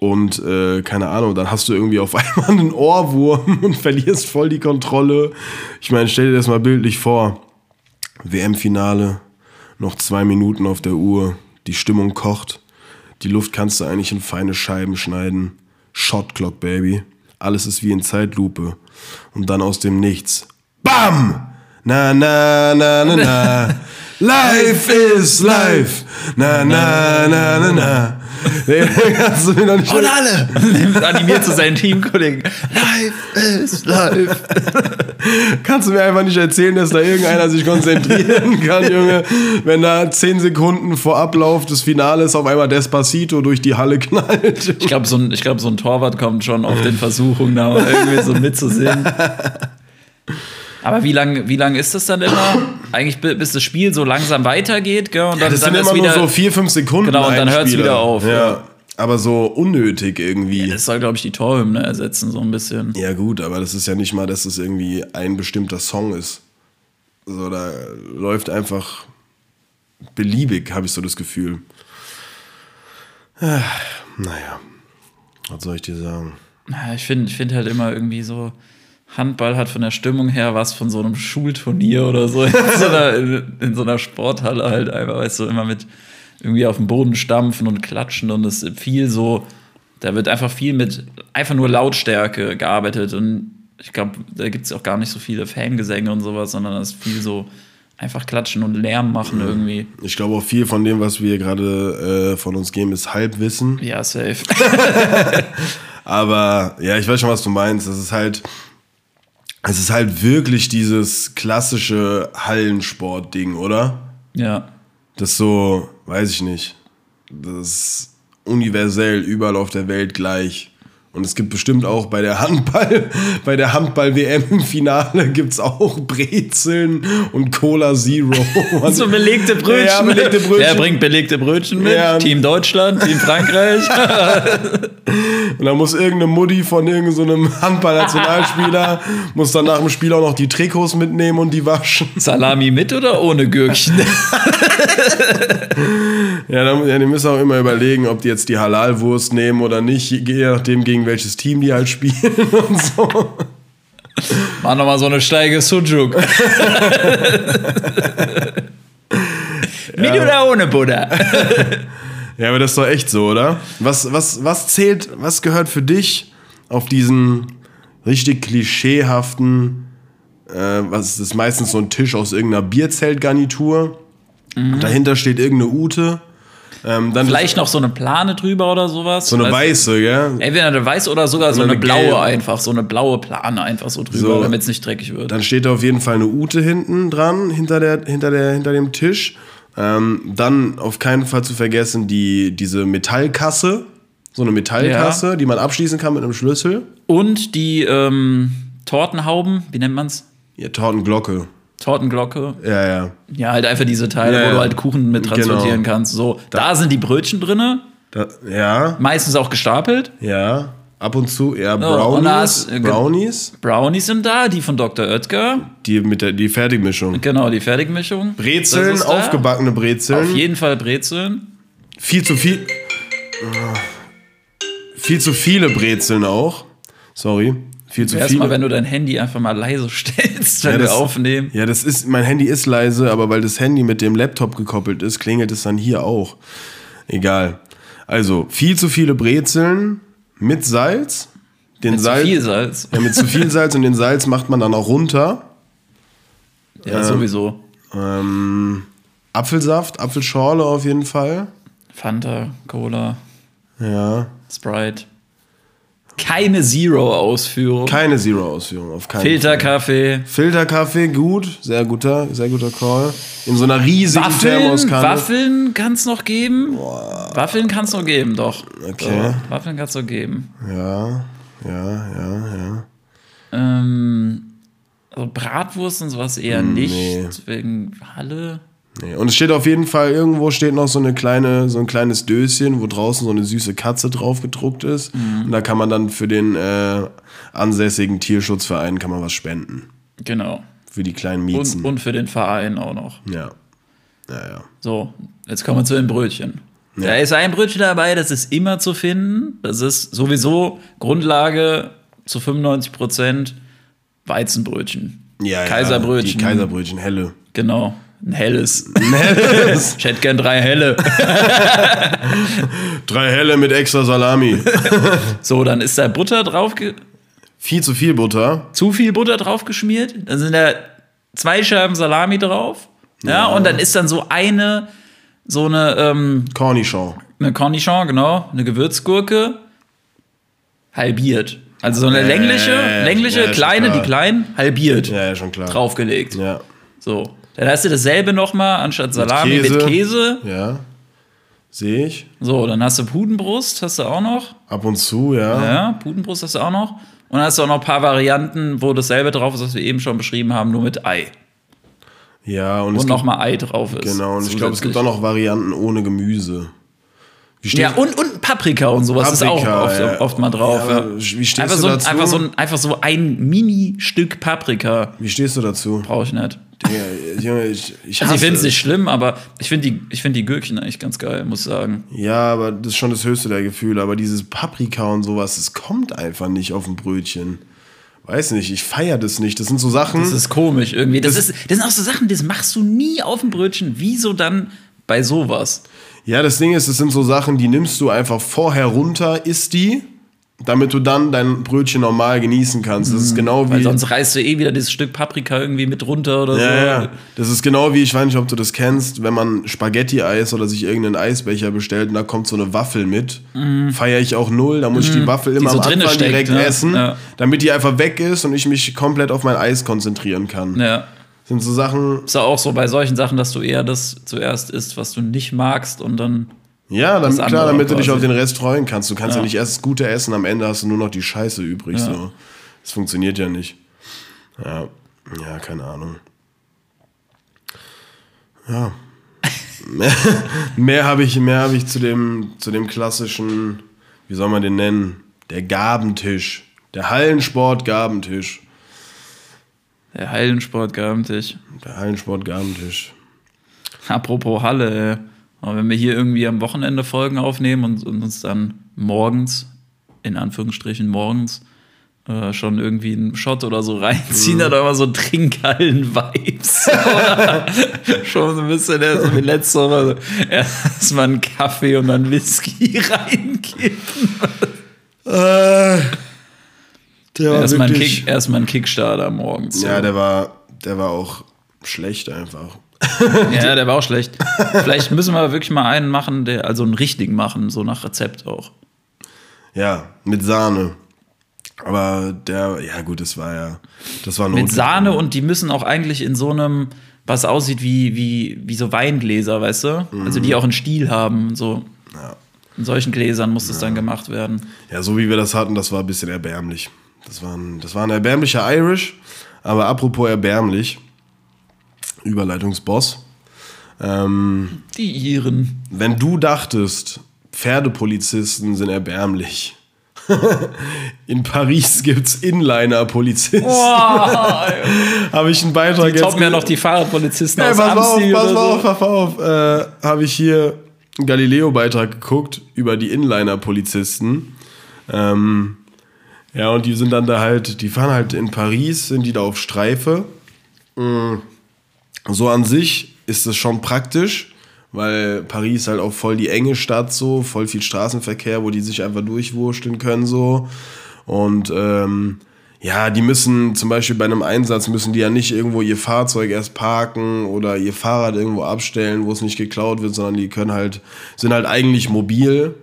und äh, keine Ahnung, dann hast du irgendwie auf einmal einen Ohrwurm und verlierst voll die Kontrolle. Ich meine, stell dir das mal bildlich vor. WM-Finale, noch zwei Minuten auf der Uhr, die Stimmung kocht, die Luft kannst du eigentlich in feine Scheiben schneiden. Shot Clock, Baby. Alles ist wie in Zeitlupe. Und dann aus dem Nichts. BAM! Na, na, na, na, na. Life is life. Na, na, na, na, na. Nee, kannst du mir noch nicht Und alle! Animiert zu seinen Teamkollegen. Life is life. Kannst du mir einfach nicht erzählen, dass da irgendeiner sich konzentrieren kann, Junge, wenn da 10 Sekunden vor Ablauf des Finales auf einmal Despacito durch die Halle knallt. Ich glaube, so, ein- ich glaub, so ein Torwart kommt schon auf den Versuchung, da irgendwie so mitzusingen. Aber wie lang, wie lang ist das dann immer? Eigentlich bi- bis das Spiel so langsam weitergeht, gell? Und dann, Das dann sind immer wieder, nur so 4, 5 Sekunden. Genau, und dann hört's Spieler. wieder auf, Ja. ja. Aber so unnötig irgendwie. Das soll, glaube ich, die Torhymne ersetzen, so ein bisschen. Ja, gut, aber das ist ja nicht mal, dass es irgendwie ein bestimmter Song ist. So, da läuft einfach beliebig, habe ich so das Gefühl. Ah, Naja, was soll ich dir sagen? Ja, Ich finde ich find halt immer irgendwie so, Handball hat von der Stimmung her was von so einem Schulturnier oder so in so einer, in, in so einer Sporthalle halt einfach, weißt du, immer mit irgendwie auf dem Boden stampfen und klatschen und es ist viel so, da wird einfach viel mit einfach nur Lautstärke gearbeitet und ich glaube, da gibt es auch gar nicht so viele Fangesänge und sowas, sondern es ist viel so einfach klatschen und Lärm machen irgendwie. Ich glaube auch viel von dem, was wir gerade äh, von uns geben, ist Halbwissen. Ja, safe. Aber ja, ich weiß schon, was du meinst. Es ist halt, es ist halt wirklich dieses klassische Hallensport-Ding, oder? ja. Das so, weiß ich nicht. Das ist universell überall auf der Welt gleich. Und es gibt bestimmt auch bei der Handball, bei der Handball-WM im Finale gibt es auch Brezeln und Cola Zero. So belegte Brötchen. Ja, belegte Brötchen. Wer bringt belegte Brötchen mit? Ja. Team Deutschland, Team Frankreich. Und dann muss irgendeine Mutti von irgendeinem so Handball-Nationalspieler, muss dann nach dem Spiel auch noch die Trikots mitnehmen und die waschen. Salami mit oder ohne Gürkchen? Ja, dann, ja, die müssen auch immer überlegen, ob die jetzt die Halal-Wurst nehmen oder nicht, je nachdem, gegen welches Team die halt spielen und so. Mach nochmal so eine Steige Sujuk. Mit oder ohne Butter? Ja, aber das ist doch echt so, oder? Was, was, was zählt, was gehört für dich auf diesen richtig klischeehaften, äh, was ist meistens so ein Tisch aus irgendeiner Bierzeltgarnitur? Dahinter steht irgendeine Ute. Ähm, dann Vielleicht noch so eine Plane drüber oder sowas. so eine weiße, gell? Entweder eine weiße oder sogar so eine eine blaue gelbe. einfach. So eine blaue Plane einfach so drüber, So. damit es nicht dreckig wird. Dann steht da auf jeden Fall eine Ute hinten dran, hinter, der, hinter, der, hinter dem Tisch. Ähm, dann auf keinen Fall zu vergessen die, diese Metallkasse. So eine Metallkasse, die man abschließen kann mit einem Schlüssel. Und die ähm, Tortenhauben, wie nennt man's? Ja, Tortenglocke. Tortenglocke. Ja, ja. Ja, halt einfach diese Teile, Ja, wo ja. du halt Kuchen mit transportieren Genau. kannst. So, da sind die Brötchen drinne, Da, ja, meistens auch gestapelt. ja. Ab und zu, und Brownies. äh, Brownies. Brownies sind da, die von Dr. Oetker. Die mit der die Fertigmischung. Genau, die Fertigmischung. Brezeln, aufgebackene Brezeln. Auf jeden Fall Brezeln. Viel zu viel. Viel zu viele Brezeln auch. Sorry. Viel zu Erstmal, viele. wenn du dein Handy einfach mal leise stellst, wenn Ja, wir das- aufnehmen. Ja, das ist, mein Handy ist leise, aber weil das Handy mit dem Laptop gekoppelt ist, klingelt es dann hier auch. Egal. Also, viel zu viele Brezeln mit Salz. Den Mit zu Salz. viel Salz. Ja, mit zu viel Salz und den Salz macht man dann auch runter. Ja, sowieso. Ähm, Apfelsaft, Apfelschorle auf jeden Fall. Fanta, Cola, Ja. Sprite. Keine Zero-Ausführung. Keine Zero-Ausführung, auf keinen Fall. Filterkaffee. Filterkaffee, gut. Sehr guter, sehr guter Call. In so einer riesigen Waffeln, Thermoskanne. Waffeln kann es noch geben. Waffeln kann es noch geben, doch. Okay. So, Waffeln kann es noch geben. Ja, ja, ja, ja. Ähm, also Bratwurst und sowas eher nicht. nee. Wegen Halle. Nee. Und es steht auf jeden Fall, irgendwo steht noch so eine kleine, so ein kleines Döschen, wo draußen so eine süße Katze drauf gedruckt ist. Mhm. Und da kann man dann für den äh, ansässigen Tierschutzverein kann man was spenden. Genau. Für die kleinen Und, Miezen. und für den Verein auch noch. ja. Ja, ja. So, jetzt kommen wir zu den Brötchen. Da ist ein Brötchen dabei, das ist immer zu finden. Das ist sowieso Grundlage zu 95 Prozent Weizenbrötchen. ja Kaiserbrötchen. Ja, die Kaiserbrötchen, helle. Genau. Ein helles. Helles. Ich hätte gern drei helle. Drei helle mit extra Salami. So, dann ist da Butter drauf, Viel zu viel Butter. zu viel Butter drauf geschmiert. Dann sind da zwei Scheiben Salami drauf. Ja, und dann ist dann so eine, so eine, ähm, Cornichon. eine Cornichon, genau, eine Gewürzgurke, halbiert. Also so eine längliche, ja, längliche, ja, kleine, die kleinen, halbiert Ja, ja, schon klar. draufgelegt. Ja. So. Dann hast du dasselbe nochmal anstatt Salami mit Käse. Käse. Ja. Sehe ich. So, dann hast du Pudenbrust, hast du auch noch. Ab und zu, ja. Ja, Pudenbrust hast du auch noch. Und dann hast du auch noch ein paar Varianten, wo dasselbe drauf ist, was wir eben schon beschrieben haben, nur mit Ei. Ja, und gibt, nochmal Ei drauf ist. genau, und ich glaube, es gibt auch noch Varianten ohne Gemüse. Wie steht, Ja, und, und Paprika und sowas ist auch Paprika, oft, ja. oft mal drauf. Ja, wie stehst einfach, du so, dazu? einfach, so ein, einfach so ein Mini-Stück Paprika Wie stehst du dazu? brauche ich nicht. Ja, Junge, ich, ich Also ich finde es nicht schlimm, aber ich finde die, ich find die Gürkchen eigentlich ganz geil, muss ich sagen. Ja, aber das ist schon das höchste der Gefühle. Aber dieses Paprika und sowas, das kommt einfach nicht auf ein Brötchen. Weiß nicht, ich feiere das nicht. Das sind so Sachen. Das ist komisch irgendwie. Das, Das- ist, das sind auch so Sachen, das machst du nie auf dem Brötchen. Wieso dann bei sowas? ja, das Ding ist, das sind so Sachen, die nimmst du einfach vorher runter, isst die, damit du dann dein Brötchen normal genießen kannst. Das ist genau wie. Weil sonst reißt du eh wieder dieses Stück Paprika irgendwie mit runter oder Ja, so. ja. Das ist genau wie, ich weiß nicht, ob du das kennst, wenn man Spaghetti-Eis oder sich irgendeinen Eisbecher bestellt und da kommt so eine Waffel mit. Feiere ich auch null. Da muss ich die Waffel immer Mhm. so am Anfang steckt, direkt ne? essen, Ja. damit die einfach weg ist und ich mich komplett auf mein Eis konzentrieren kann. Ja. Sind so Sachen, Ist ja auch so bei solchen Sachen, dass du eher das zuerst isst, was du nicht magst und dann. Ja, dann, andere klar, damit du dich auf den Rest freuen kannst. Du kannst ja, Ja. nicht erst das Gute essen, am Ende hast du nur noch die Scheiße übrig. Ja. So. Das funktioniert ja nicht. Ja, ja keine Ahnung. Ja. mehr mehr habe ich, mehr hab ich zu, dem, zu dem klassischen, wie soll man den nennen? Der Gabentisch. Der Hallensport-Gabentisch. Der Hallensport-Gabentisch. Der Hallensport-Gabentisch. Apropos Halle, ey. Aber wenn wir hier irgendwie am Wochenende Folgen aufnehmen und, und uns dann morgens, in Anführungsstrichen morgens, äh, schon irgendwie einen Shot oder so reinziehen, mhm. dann immer so Trinkhallen-Vibes. schon so ein bisschen der, so wie letzte Woche. Erstmal einen Kaffee und dann Whisky reinkippen. Äh, erstmal, ein Kick, erstmal ein Kickstarter morgens. So. Ja, der war, der war auch schlecht einfach. ja, der war auch schlecht. Vielleicht müssen wir wirklich mal einen machen, der also einen richtigen machen, so nach Rezept auch. Ja, mit Sahne. Aber der, ja gut, das war ja, das war Mit Sahne und die müssen auch eigentlich in so einem, was aussieht wie, wie, wie so Weingläser, weißt du? Mhm. Also die auch einen Stiel haben, so. Ja. In solchen Gläsern muss es ja. dann gemacht werden. Ja, so wie wir das hatten, das war ein bisschen erbärmlich. Das war ein, das war ein erbärmlicher Irish, aber apropos erbärmlich, Überleitungsboss. Ähm, die Iren. Wenn du dachtest, Pferdepolizisten sind erbärmlich. In Paris gibt es Inliner-Polizisten. Habe ich einen Beitrag die toppen ja noch die Fahrradpolizisten hey, aus pass auf, pass oder auf, so. pass auf. Äh, Habe ich hier einen Galileo-Beitrag geguckt über die Inliner-Polizisten. Ähm, ja, und die sind dann da halt, die fahren halt in Paris, sind die da auf Streife. Mhm so an sich ist es schon praktisch, weil Paris halt auch voll die enge Stadt so, voll viel Straßenverkehr, wo die sich einfach durchwurschteln können so. Und ähm, ja, die müssen zum Beispiel bei einem Einsatz müssen die ja nicht irgendwo ihr Fahrzeug erst parken oder ihr Fahrrad irgendwo abstellen, wo es nicht geklaut wird, sondern die können halt, sind halt eigentlich mobil.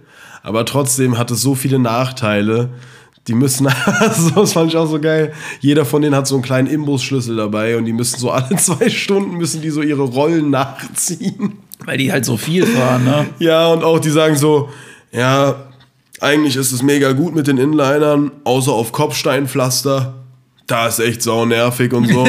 Aber trotzdem hat es so viele Nachteile, die müssen, also das fand ich auch so geil. Jeder von denen hat so einen kleinen Imbusschlüssel dabei und die müssen so alle zwei Stunden müssen die so ihre Rollen nachziehen. Weil die halt so viel fahren, ne? Ja, und auch die sagen so, ja, eigentlich ist es mega gut mit den Inlinern, außer auf Kopfsteinpflaster. Da ist echt sau nervig und so.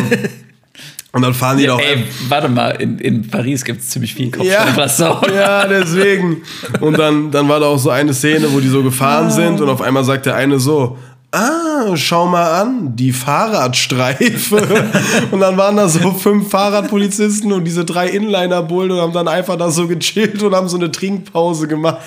Und dann fahren die ja, doch. Ey, warte mal, in, in Paris gibt es ziemlich viel Kopfsteinpflaster. Ja, ja, deswegen. Und dann, dann war da auch so eine Szene, wo die so gefahren sind und auf einmal sagt der eine so: Ah, schau mal an, die Fahrradstreife. und dann waren da so fünf Fahrradpolizisten und diese drei Inliner-Bullen und haben dann einfach da so gechillt und haben so eine Trinkpause gemacht.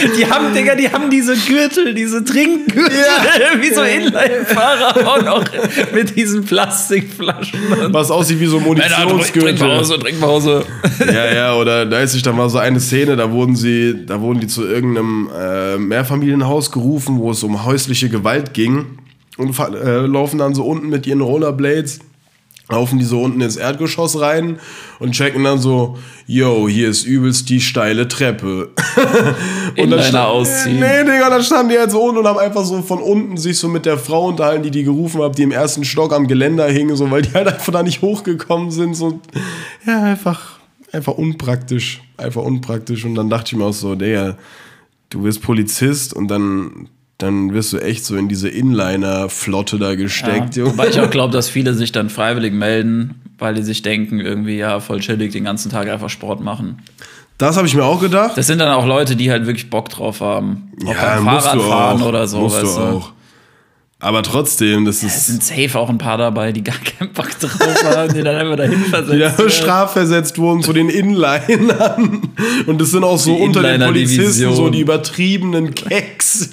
Die haben, Digga, die haben diese Gürtel, diese Trinkgürtel, ja. wie so Inline-Fahrer auch noch mit diesen Plastikflaschen. Was aussieht wie so Munitionsgürtel. Trinkpause, Trinkpause. Ja, ja, oder da ist sich dann mal so eine Szene, da wurden sie, da wurden die zu irgendeinem äh, Mehrfamilienhaus gerufen, wo es um häusliche Gewalt ging und äh, laufen dann so unten mit ihren Rollerblades laufen die so unten ins Erdgeschoss rein und checken dann so, yo, hier ist übelst die steile Treppe. und dann stand, ausziehen. Nee, Digga, dann standen die halt so unten und haben einfach so von unten sich so mit der Frau unterhalten, die die gerufen hat, die im ersten Stock am Geländer hing, so, weil die halt einfach da nicht hochgekommen sind. So, ja, einfach, einfach unpraktisch. Einfach unpraktisch. Und dann dachte ich mir auch so, Digga, du bist Polizist und dann dann wirst du echt so in diese Inliner-Flotte da gesteckt. Ja, wobei ich auch glaube, dass viele sich dann freiwillig melden, weil die sich denken, irgendwie, ja, voll chillig, den ganzen Tag einfach Sport machen. Das habe ich mir auch gedacht. Das sind dann auch Leute, die halt wirklich Bock drauf haben. Auch ja, beim Fahrradfahren oder so. Musst weißt du auch. Aber trotzdem, das ist. Es sind safe auch ein paar dabei, die gar keinen Bock drauf haben, die dann einfach dahin versetzt Die dann strafversetzt wurden zu den Inlinern. Und das sind auch so die unter den Polizisten so die übertriebenen Keks.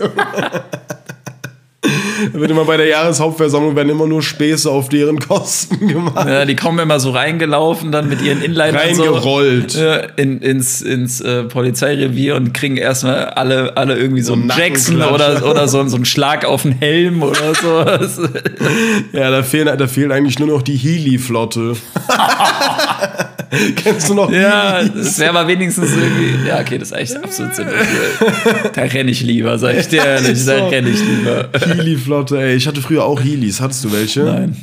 Da wird immer bei der Jahreshauptversammlung werden immer nur Späße auf deren Kosten gemacht. Ja, die kommen immer so reingelaufen, dann mit ihren Inlinern reingerollt so, äh, in, ins, ins äh, Polizeirevier und kriegen erstmal alle, alle irgendwie so, so einen Jackson oder, oder so, so einen Schlag auf den Helm oder so. ja, da fehlen, da fehlt eigentlich nur noch die Healy-Flotte. Kennst du noch? Ja, das wäre aber wenigstens irgendwie. Ja, okay, das ist echt absolut sinnvoll. Da renne ich lieber, sag ich dir ehrlich. Da renne ich lieber. Healy-Flotte, ey. Ich hatte früher auch Heelys. Hattest du welche? Nein.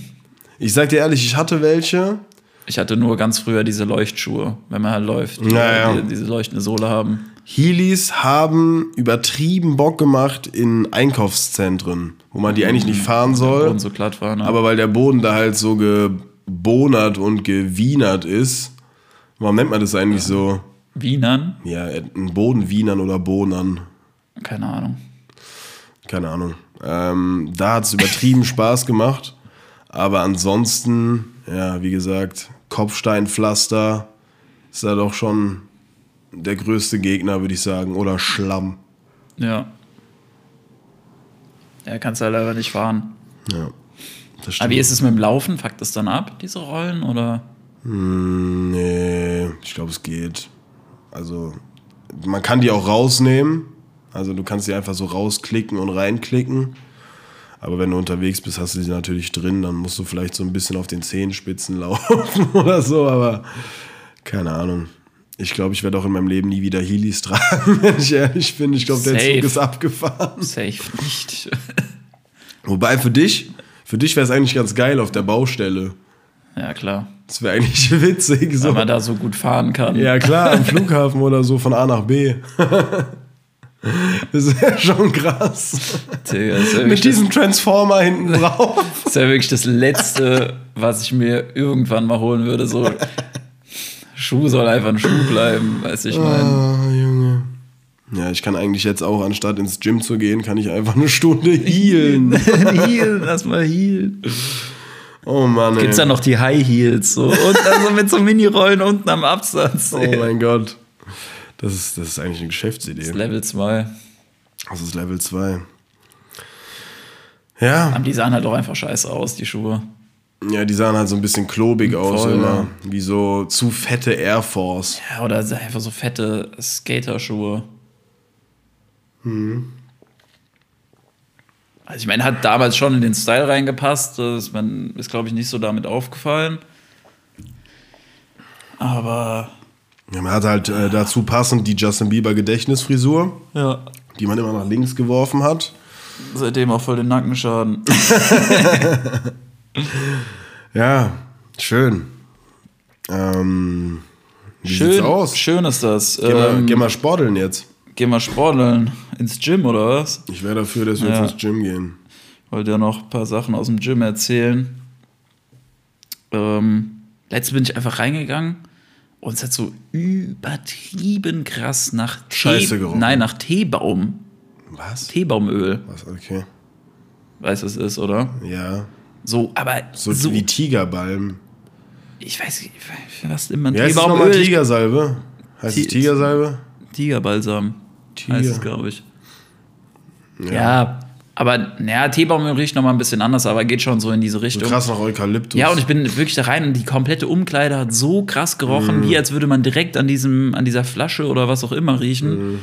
Ich sag dir ehrlich, ich hatte welche. Ich hatte nur ganz früher diese Leuchtschuhe, wenn man halt läuft. Die, ja, ja. Die, diese leuchtende Sohle haben. Heelys haben übertrieben Bock gemacht in Einkaufszentren, wo man die eigentlich nicht fahren soll. Der Boden so glatt war, ne? Aber weil der Boden da halt so gebonert und gewienert ist, Warum nennt man das eigentlich so? Wienern? Ja, ein Boden Wienern oder Bonern. Keine Ahnung. keine Ahnung. Ähm, da hat es übertrieben Spaß gemacht. Aber ansonsten, ja, wie gesagt, Kopfsteinpflaster ist da doch schon der größte Gegner, würde ich sagen. Oder Schlamm. Ja. Ja, kannst halt einfach nicht fahren. Ja. Das Aber wie ist es mit dem Laufen? Fuckt es dann ab, diese Rollen? Oder? Hm, nee, ich glaube, es geht. Also, man kann die auch rausnehmen. Also, du kannst die einfach so rausklicken und reinklicken. Aber wenn du unterwegs bist, hast du sie natürlich drin. Dann musst du vielleicht so ein bisschen auf den Zehenspitzen laufen oder so. Aber keine Ahnung. Ich glaube, ich werde auch in meinem Leben nie wieder Heelys tragen, wenn ich ehrlich bin. Ich glaube, der Safe. Zug ist abgefahren. Safe nicht. Wobei für dich, für dich wäre es eigentlich ganz geil auf der Baustelle. ja, klar. Das wäre eigentlich witzig. So. Weil man da so gut fahren kann. Ja, klar, am Flughafen oder so von A nach B. Das ist ja schon krass. Digga, ja Mit diesem Transformer hinten drauf. Das ist ja wirklich das Letzte, was ich mir irgendwann mal holen würde. So, Schuh soll einfach ein Schuh bleiben, weiß ich mein. Ah, Junge. Ja, ich kann eigentlich jetzt auch, anstatt ins Gym zu gehen, kann ich einfach eine Stunde healen. Heal, lass mal heal. Oh Mann, ey. Gibt's da noch die High Heels so und also mit so Mini-Rollen unten am Absatz. Oh mein Gott. Das ist, das ist eigentlich eine Geschäftsidee. Level 2. Das ist Level 2. Ja, Aber die sahen halt auch einfach scheiße aus, die Schuhe. ja, die sahen halt so ein bisschen klobig aus Voll, immer. ja. Wie so zu fette Air Force. Ja, oder einfach so fette Skaterschuhe. Also ich meine, hat damals schon in den Style reingepasst. Das man ist, glaube ich, nicht so damit aufgefallen. Aber Ja, man hat halt äh, dazu passend die Justin Bieber Gedächtnisfrisur, ja, die man immer nach links geworfen hat. seitdem auch voll den Nackenschaden. Ja, schön. Ähm, wie Schön, sieht's aus? schön ist das. Geh, mal, Ähm, geh mal sporteln jetzt. Geh mal sporteln. Ins Gym oder was? Ich wäre dafür, dass wir Ja. jetzt ins Gym gehen. wollte ja noch ein paar Sachen aus dem Gym erzählen. Ähm, letztens bin ich einfach reingegangen und es hat so übertrieben krass nach Scheiße gerochen. Nein, nach Teebaum. Was? Teebaumöl. Was? Okay. Weißt du, was es ist, oder? Ja. So, aber So, so, wie Tigerbalm. ich weiß nicht, was immer Wie heißt das nochmal? Teebaumöl? Tigersalbe? Heißt es Ti- Tigersalbe? Tigerbalsam. Tiger. Heißt es, glaube ich. Ja. aber naja, Teebaumöl riecht nochmal ein bisschen anders, aber geht schon so in diese Richtung. Krass nach Eukalyptus. Ja, und ich bin wirklich da rein und die komplette Umkleide hat so krass gerochen, Mhm. wie als würde man direkt an, diesem, an dieser Flasche oder was auch immer riechen. Mhm.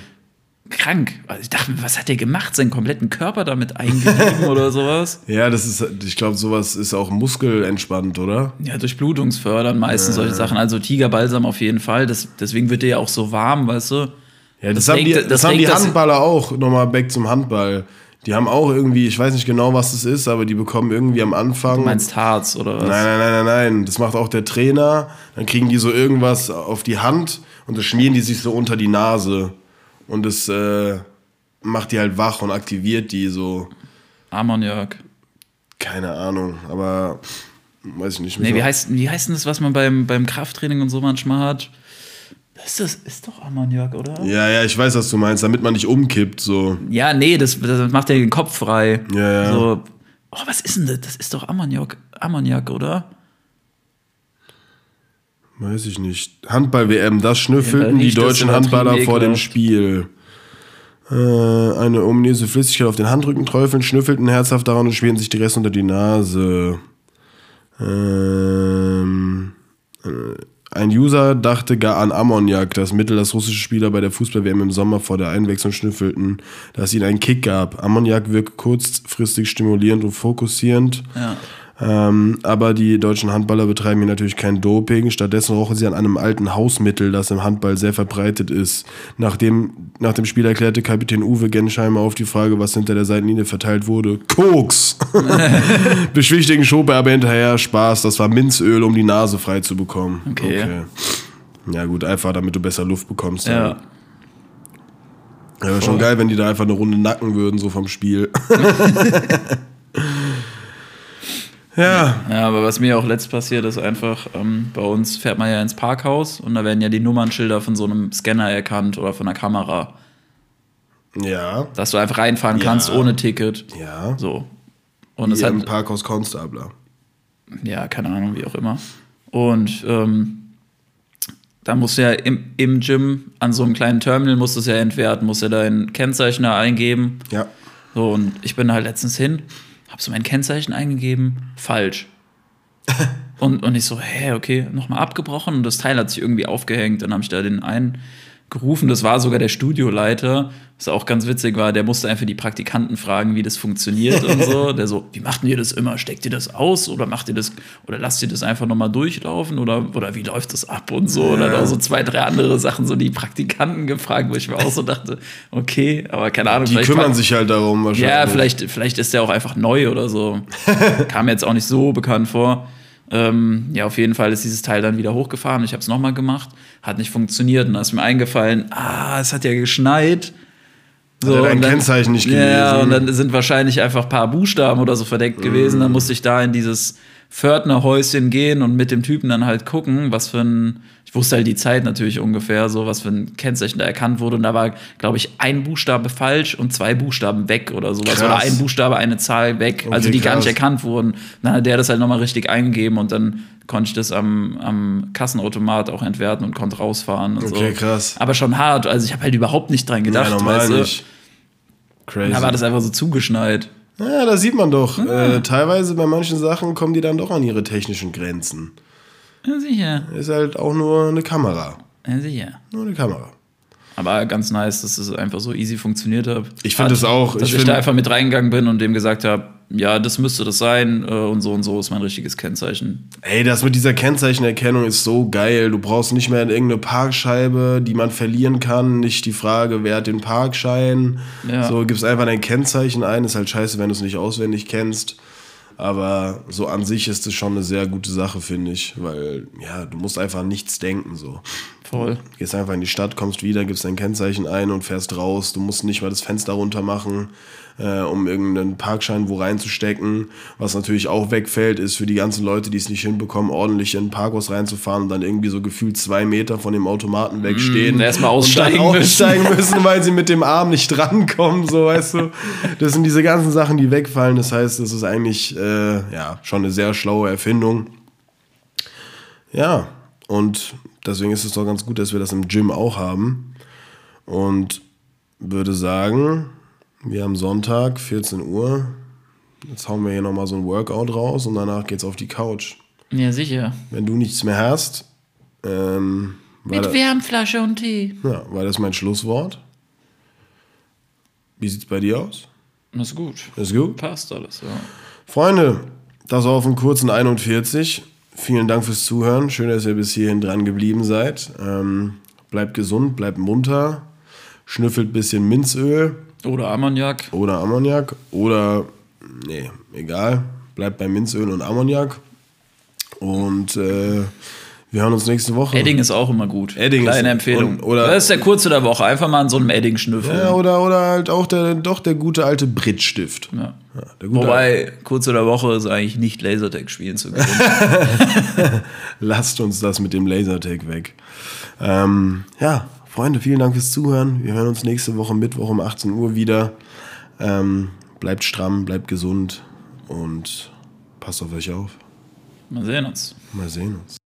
Krank. Also ich dachte, mir, was hat der gemacht? Seinen kompletten Körper damit eingerieben oder sowas? Ja, das ist, ich glaube, sowas ist auch muskelentspannt, oder? Ja, Durchblutungsfördern meistens solche Sachen. Also Tigerbalsam auf jeden Fall. Das, deswegen wird der ja auch so warm, weißt du? Ja, das, Das haben die, regt- das, haben die regt das- Handballer auch. Nochmal back zum Handball. Die haben auch irgendwie, ich weiß nicht genau, was das ist, aber die bekommen irgendwie am Anfang. Du meinst Harz oder was? Nein, nein, nein, nein, nein. Das macht auch der Trainer. Dann kriegen die so irgendwas auf die Hand und das schmieren die sich so unter die Nase. Und das äh, macht die halt wach und aktiviert die so. Ammoniak. Keine Ahnung, aber weiß ich nicht. Nee, wie heißt, wie heißt denn das, was man beim, beim Krafttraining und so manchmal hat? Das ist, ist doch Ammoniak, oder? Ja, ja, ich weiß, was du meinst, damit man nicht umkippt, so. Ja, nee, das, das macht ja den Kopf frei. Ja, ja. So, oh, was ist denn das? Das ist doch Ammoniak, Ammoniak oder? Weiß ich nicht. Handball-WM, das schnüffelten Ja, die deutschen Handballer vor dem. Spiel. Äh, eine ominöse Flüssigkeit auf den Handrücken träufeln, schnüffelten herzhaft daran und schmieren sich die Reste unter die Nase. Ähm, äh, ein User dachte gar an Ammoniak, das Mittel, das russische Spieler bei der Fußball-WM im Sommer vor der Einwechslung schnüffelten, das ihnen einen Kick gab. Ammoniak wirkt kurzfristig stimulierend und fokussierend. Ja. Ähm, aber die deutschen Handballer betreiben hier natürlich kein Doping. Stattdessen rochen sie an einem alten Hausmittel, das im Handball sehr verbreitet ist. Nachdem, nach dem Spiel erklärte Kapitän Uwe Gensheimer auf die Frage, was hinter der Seitenlinie verteilt wurde, Koks! Beschwichtigen schob er aber hinterher Spaß. Das war Minzöl, um die Nase frei zu bekommen. Okay. Ja gut, einfach damit du besser Luft bekommst. Ja. Ja, wäre schon geil, wenn die da einfach eine Runde nacken würden, so vom Spiel. ja. Ja, aber was mir auch letzt passiert ist einfach, ähm, bei uns fährt man ja ins Parkhaus und da werden ja die Nummernschilder von so einem Scanner erkannt oder von einer Kamera. Ja. Dass du einfach reinfahren kannst Ja. ohne Ticket. Ja. So. Und es hat, im Parkhaus Constabler. ja, keine Ahnung, wie auch immer. Und ähm, da musst du ja im, im Gym an so einem kleinen Terminal musst du es ja entwerten, musst ja dein Kennzeichen da eingeben. Ja. So, und ich bin halt letztens hin, hab so mein Kennzeichen eingegeben, falsch. und, und ich so, hä, okay, nochmal abgebrochen und das Teil hat sich irgendwie aufgehängt. Dann habe ich da den einen gerufen, das war sogar der Studioleiter, was auch ganz witzig war, der musste einfach die Praktikanten fragen, wie das funktioniert und so. Der so, wie macht ihr das immer? Steckt ihr das aus oder macht ihr das, oder lasst ihr das einfach nochmal durchlaufen oder, oder wie läuft das ab und so? Und dann auch so zwei, drei andere Sachen, so die Praktikanten gefragt, wo ich mir auch so dachte, okay, aber keine Ahnung. Die kümmern fragt- sich halt darum wahrscheinlich. ja, vielleicht, vielleicht ist der auch einfach neu oder so. Kam jetzt auch nicht so bekannt vor. Ähm, ja, auf jeden Fall ist dieses Teil dann wieder hochgefahren. Ich habe es nochmal gemacht, hat nicht funktioniert. Und da ist mir eingefallen, ah, es hat ja geschneit. dein und dann- Kennzeichen nicht Ja, gelesen? und dann sind wahrscheinlich einfach ein paar Buchstaben oder so verdeckt gewesen. Mm. Dann musste ich da in dieses Pförtnerhäuschen gehen und mit dem Typen dann halt gucken, was für ein, ich wusste halt die Zeit natürlich ungefähr, so was für ein Kennzeichen da erkannt wurde. Und da war, glaube ich, ein Buchstabe falsch und zwei Buchstaben weg oder sowas. Krass. Oder ein Buchstabe, eine Zahl weg. Okay, also die gar krass. nicht erkannt wurden. Dann hat der das halt nochmal richtig eingegeben und dann konnte ich das am, am Kassenautomat auch entwerten und konnte rausfahren und Okay, so. krass. Aber schon hart. Also ich habe halt überhaupt nicht dran ja, gedacht. normal weißt du? nicht. Crazy. Da war das einfach so zugeschneit. Ja, da sieht man doch. Ah. Äh, teilweise bei manchen Sachen kommen die dann doch an ihre technischen Grenzen. Ja, sicher. Ist halt auch nur eine Kamera. Ja, sicher. Nur eine Kamera. Aber ganz nice, dass es einfach so easy funktioniert hat. Ich find Hat, es auch. Dass Ich ich, da einfach mit reingegangen bin und dem gesagt habe, ja, das müsste das sein äh, und so und so ist mein richtiges Kennzeichen. Ey, das mit dieser Kennzeichenerkennung ist so geil. Du brauchst nicht mehr irgendeine Parkscheibe, die man verlieren kann. Nicht die Frage, wer hat den Parkschein. Ja. So, gibst einfach dein Kennzeichen ein. Ist halt scheiße, wenn du es nicht auswendig kennst. Aber so an sich ist es schon eine sehr gute Sache, finde ich. Weil, ja, du musst einfach an nichts denken, so. Voll. Gehst einfach in die Stadt, kommst wieder, gibst dein Kennzeichen ein und fährst raus. Du musst nicht mal das Fenster runter machen, äh, um irgendeinen Parkschein wo reinzustecken. Was natürlich auch wegfällt, ist für die ganzen Leute, die es nicht hinbekommen, ordentlich in ein Parkhaus reinzufahren und dann irgendwie so gefühlt zwei Meter von dem Automaten wegstehen. und erst mal aussteigen und dann müssen. aussteigen müssen, weil sie mit dem Arm nicht drankommen, so weißt du. Das sind diese ganzen Sachen, die wegfallen. Das heißt, das ist eigentlich äh, ja, schon eine sehr schlaue Erfindung. Ja, und deswegen ist es doch ganz gut, dass wir das im Gym auch haben. Und würde sagen, wir haben Sonntag, 14 Uhr. Jetzt hauen wir hier nochmal so ein Workout raus und danach geht's auf die Couch. Ja, sicher. Wenn du nichts mehr hast, ähm, Mit da, Wärmflasche und Tee. ja, war das mein Schlusswort. Wie sieht's bei dir aus? Das ist gut. Ist gut? Passt alles, ja. Freunde, das war auf dem kurzen 41. Vielen Dank fürs Zuhören. Schön, dass ihr bis hierhin dran geblieben seid. Ähm, bleibt gesund, bleibt munter. Schnüffelt ein bisschen Minzöl Oder Ammoniak. oder Ammoniak. Oder, nee, egal. Bleibt bei Minzöl und Ammoniak. Und äh, wir hören uns nächste Woche. Edding ist auch immer gut. Edding Kleine ist- Empfehlung. und- oder- das ist der kurze der Woche. Einfach mal an so einem Edding schnüffeln. Ja, oder, oder halt auch der, doch der gute alte Brittstift. Ja. Ja, Wobei, kurze der Woche ist eigentlich nicht Lasertag spielen zu können. Lasst uns das mit dem Lasertag weg. Ähm, ja, Freunde, vielen Dank fürs Zuhören. Wir hören uns nächste Woche Mittwoch um 18 Uhr wieder. Ähm, bleibt stramm, bleibt gesund und passt auf euch auf. Mal sehen uns. Mal sehen uns.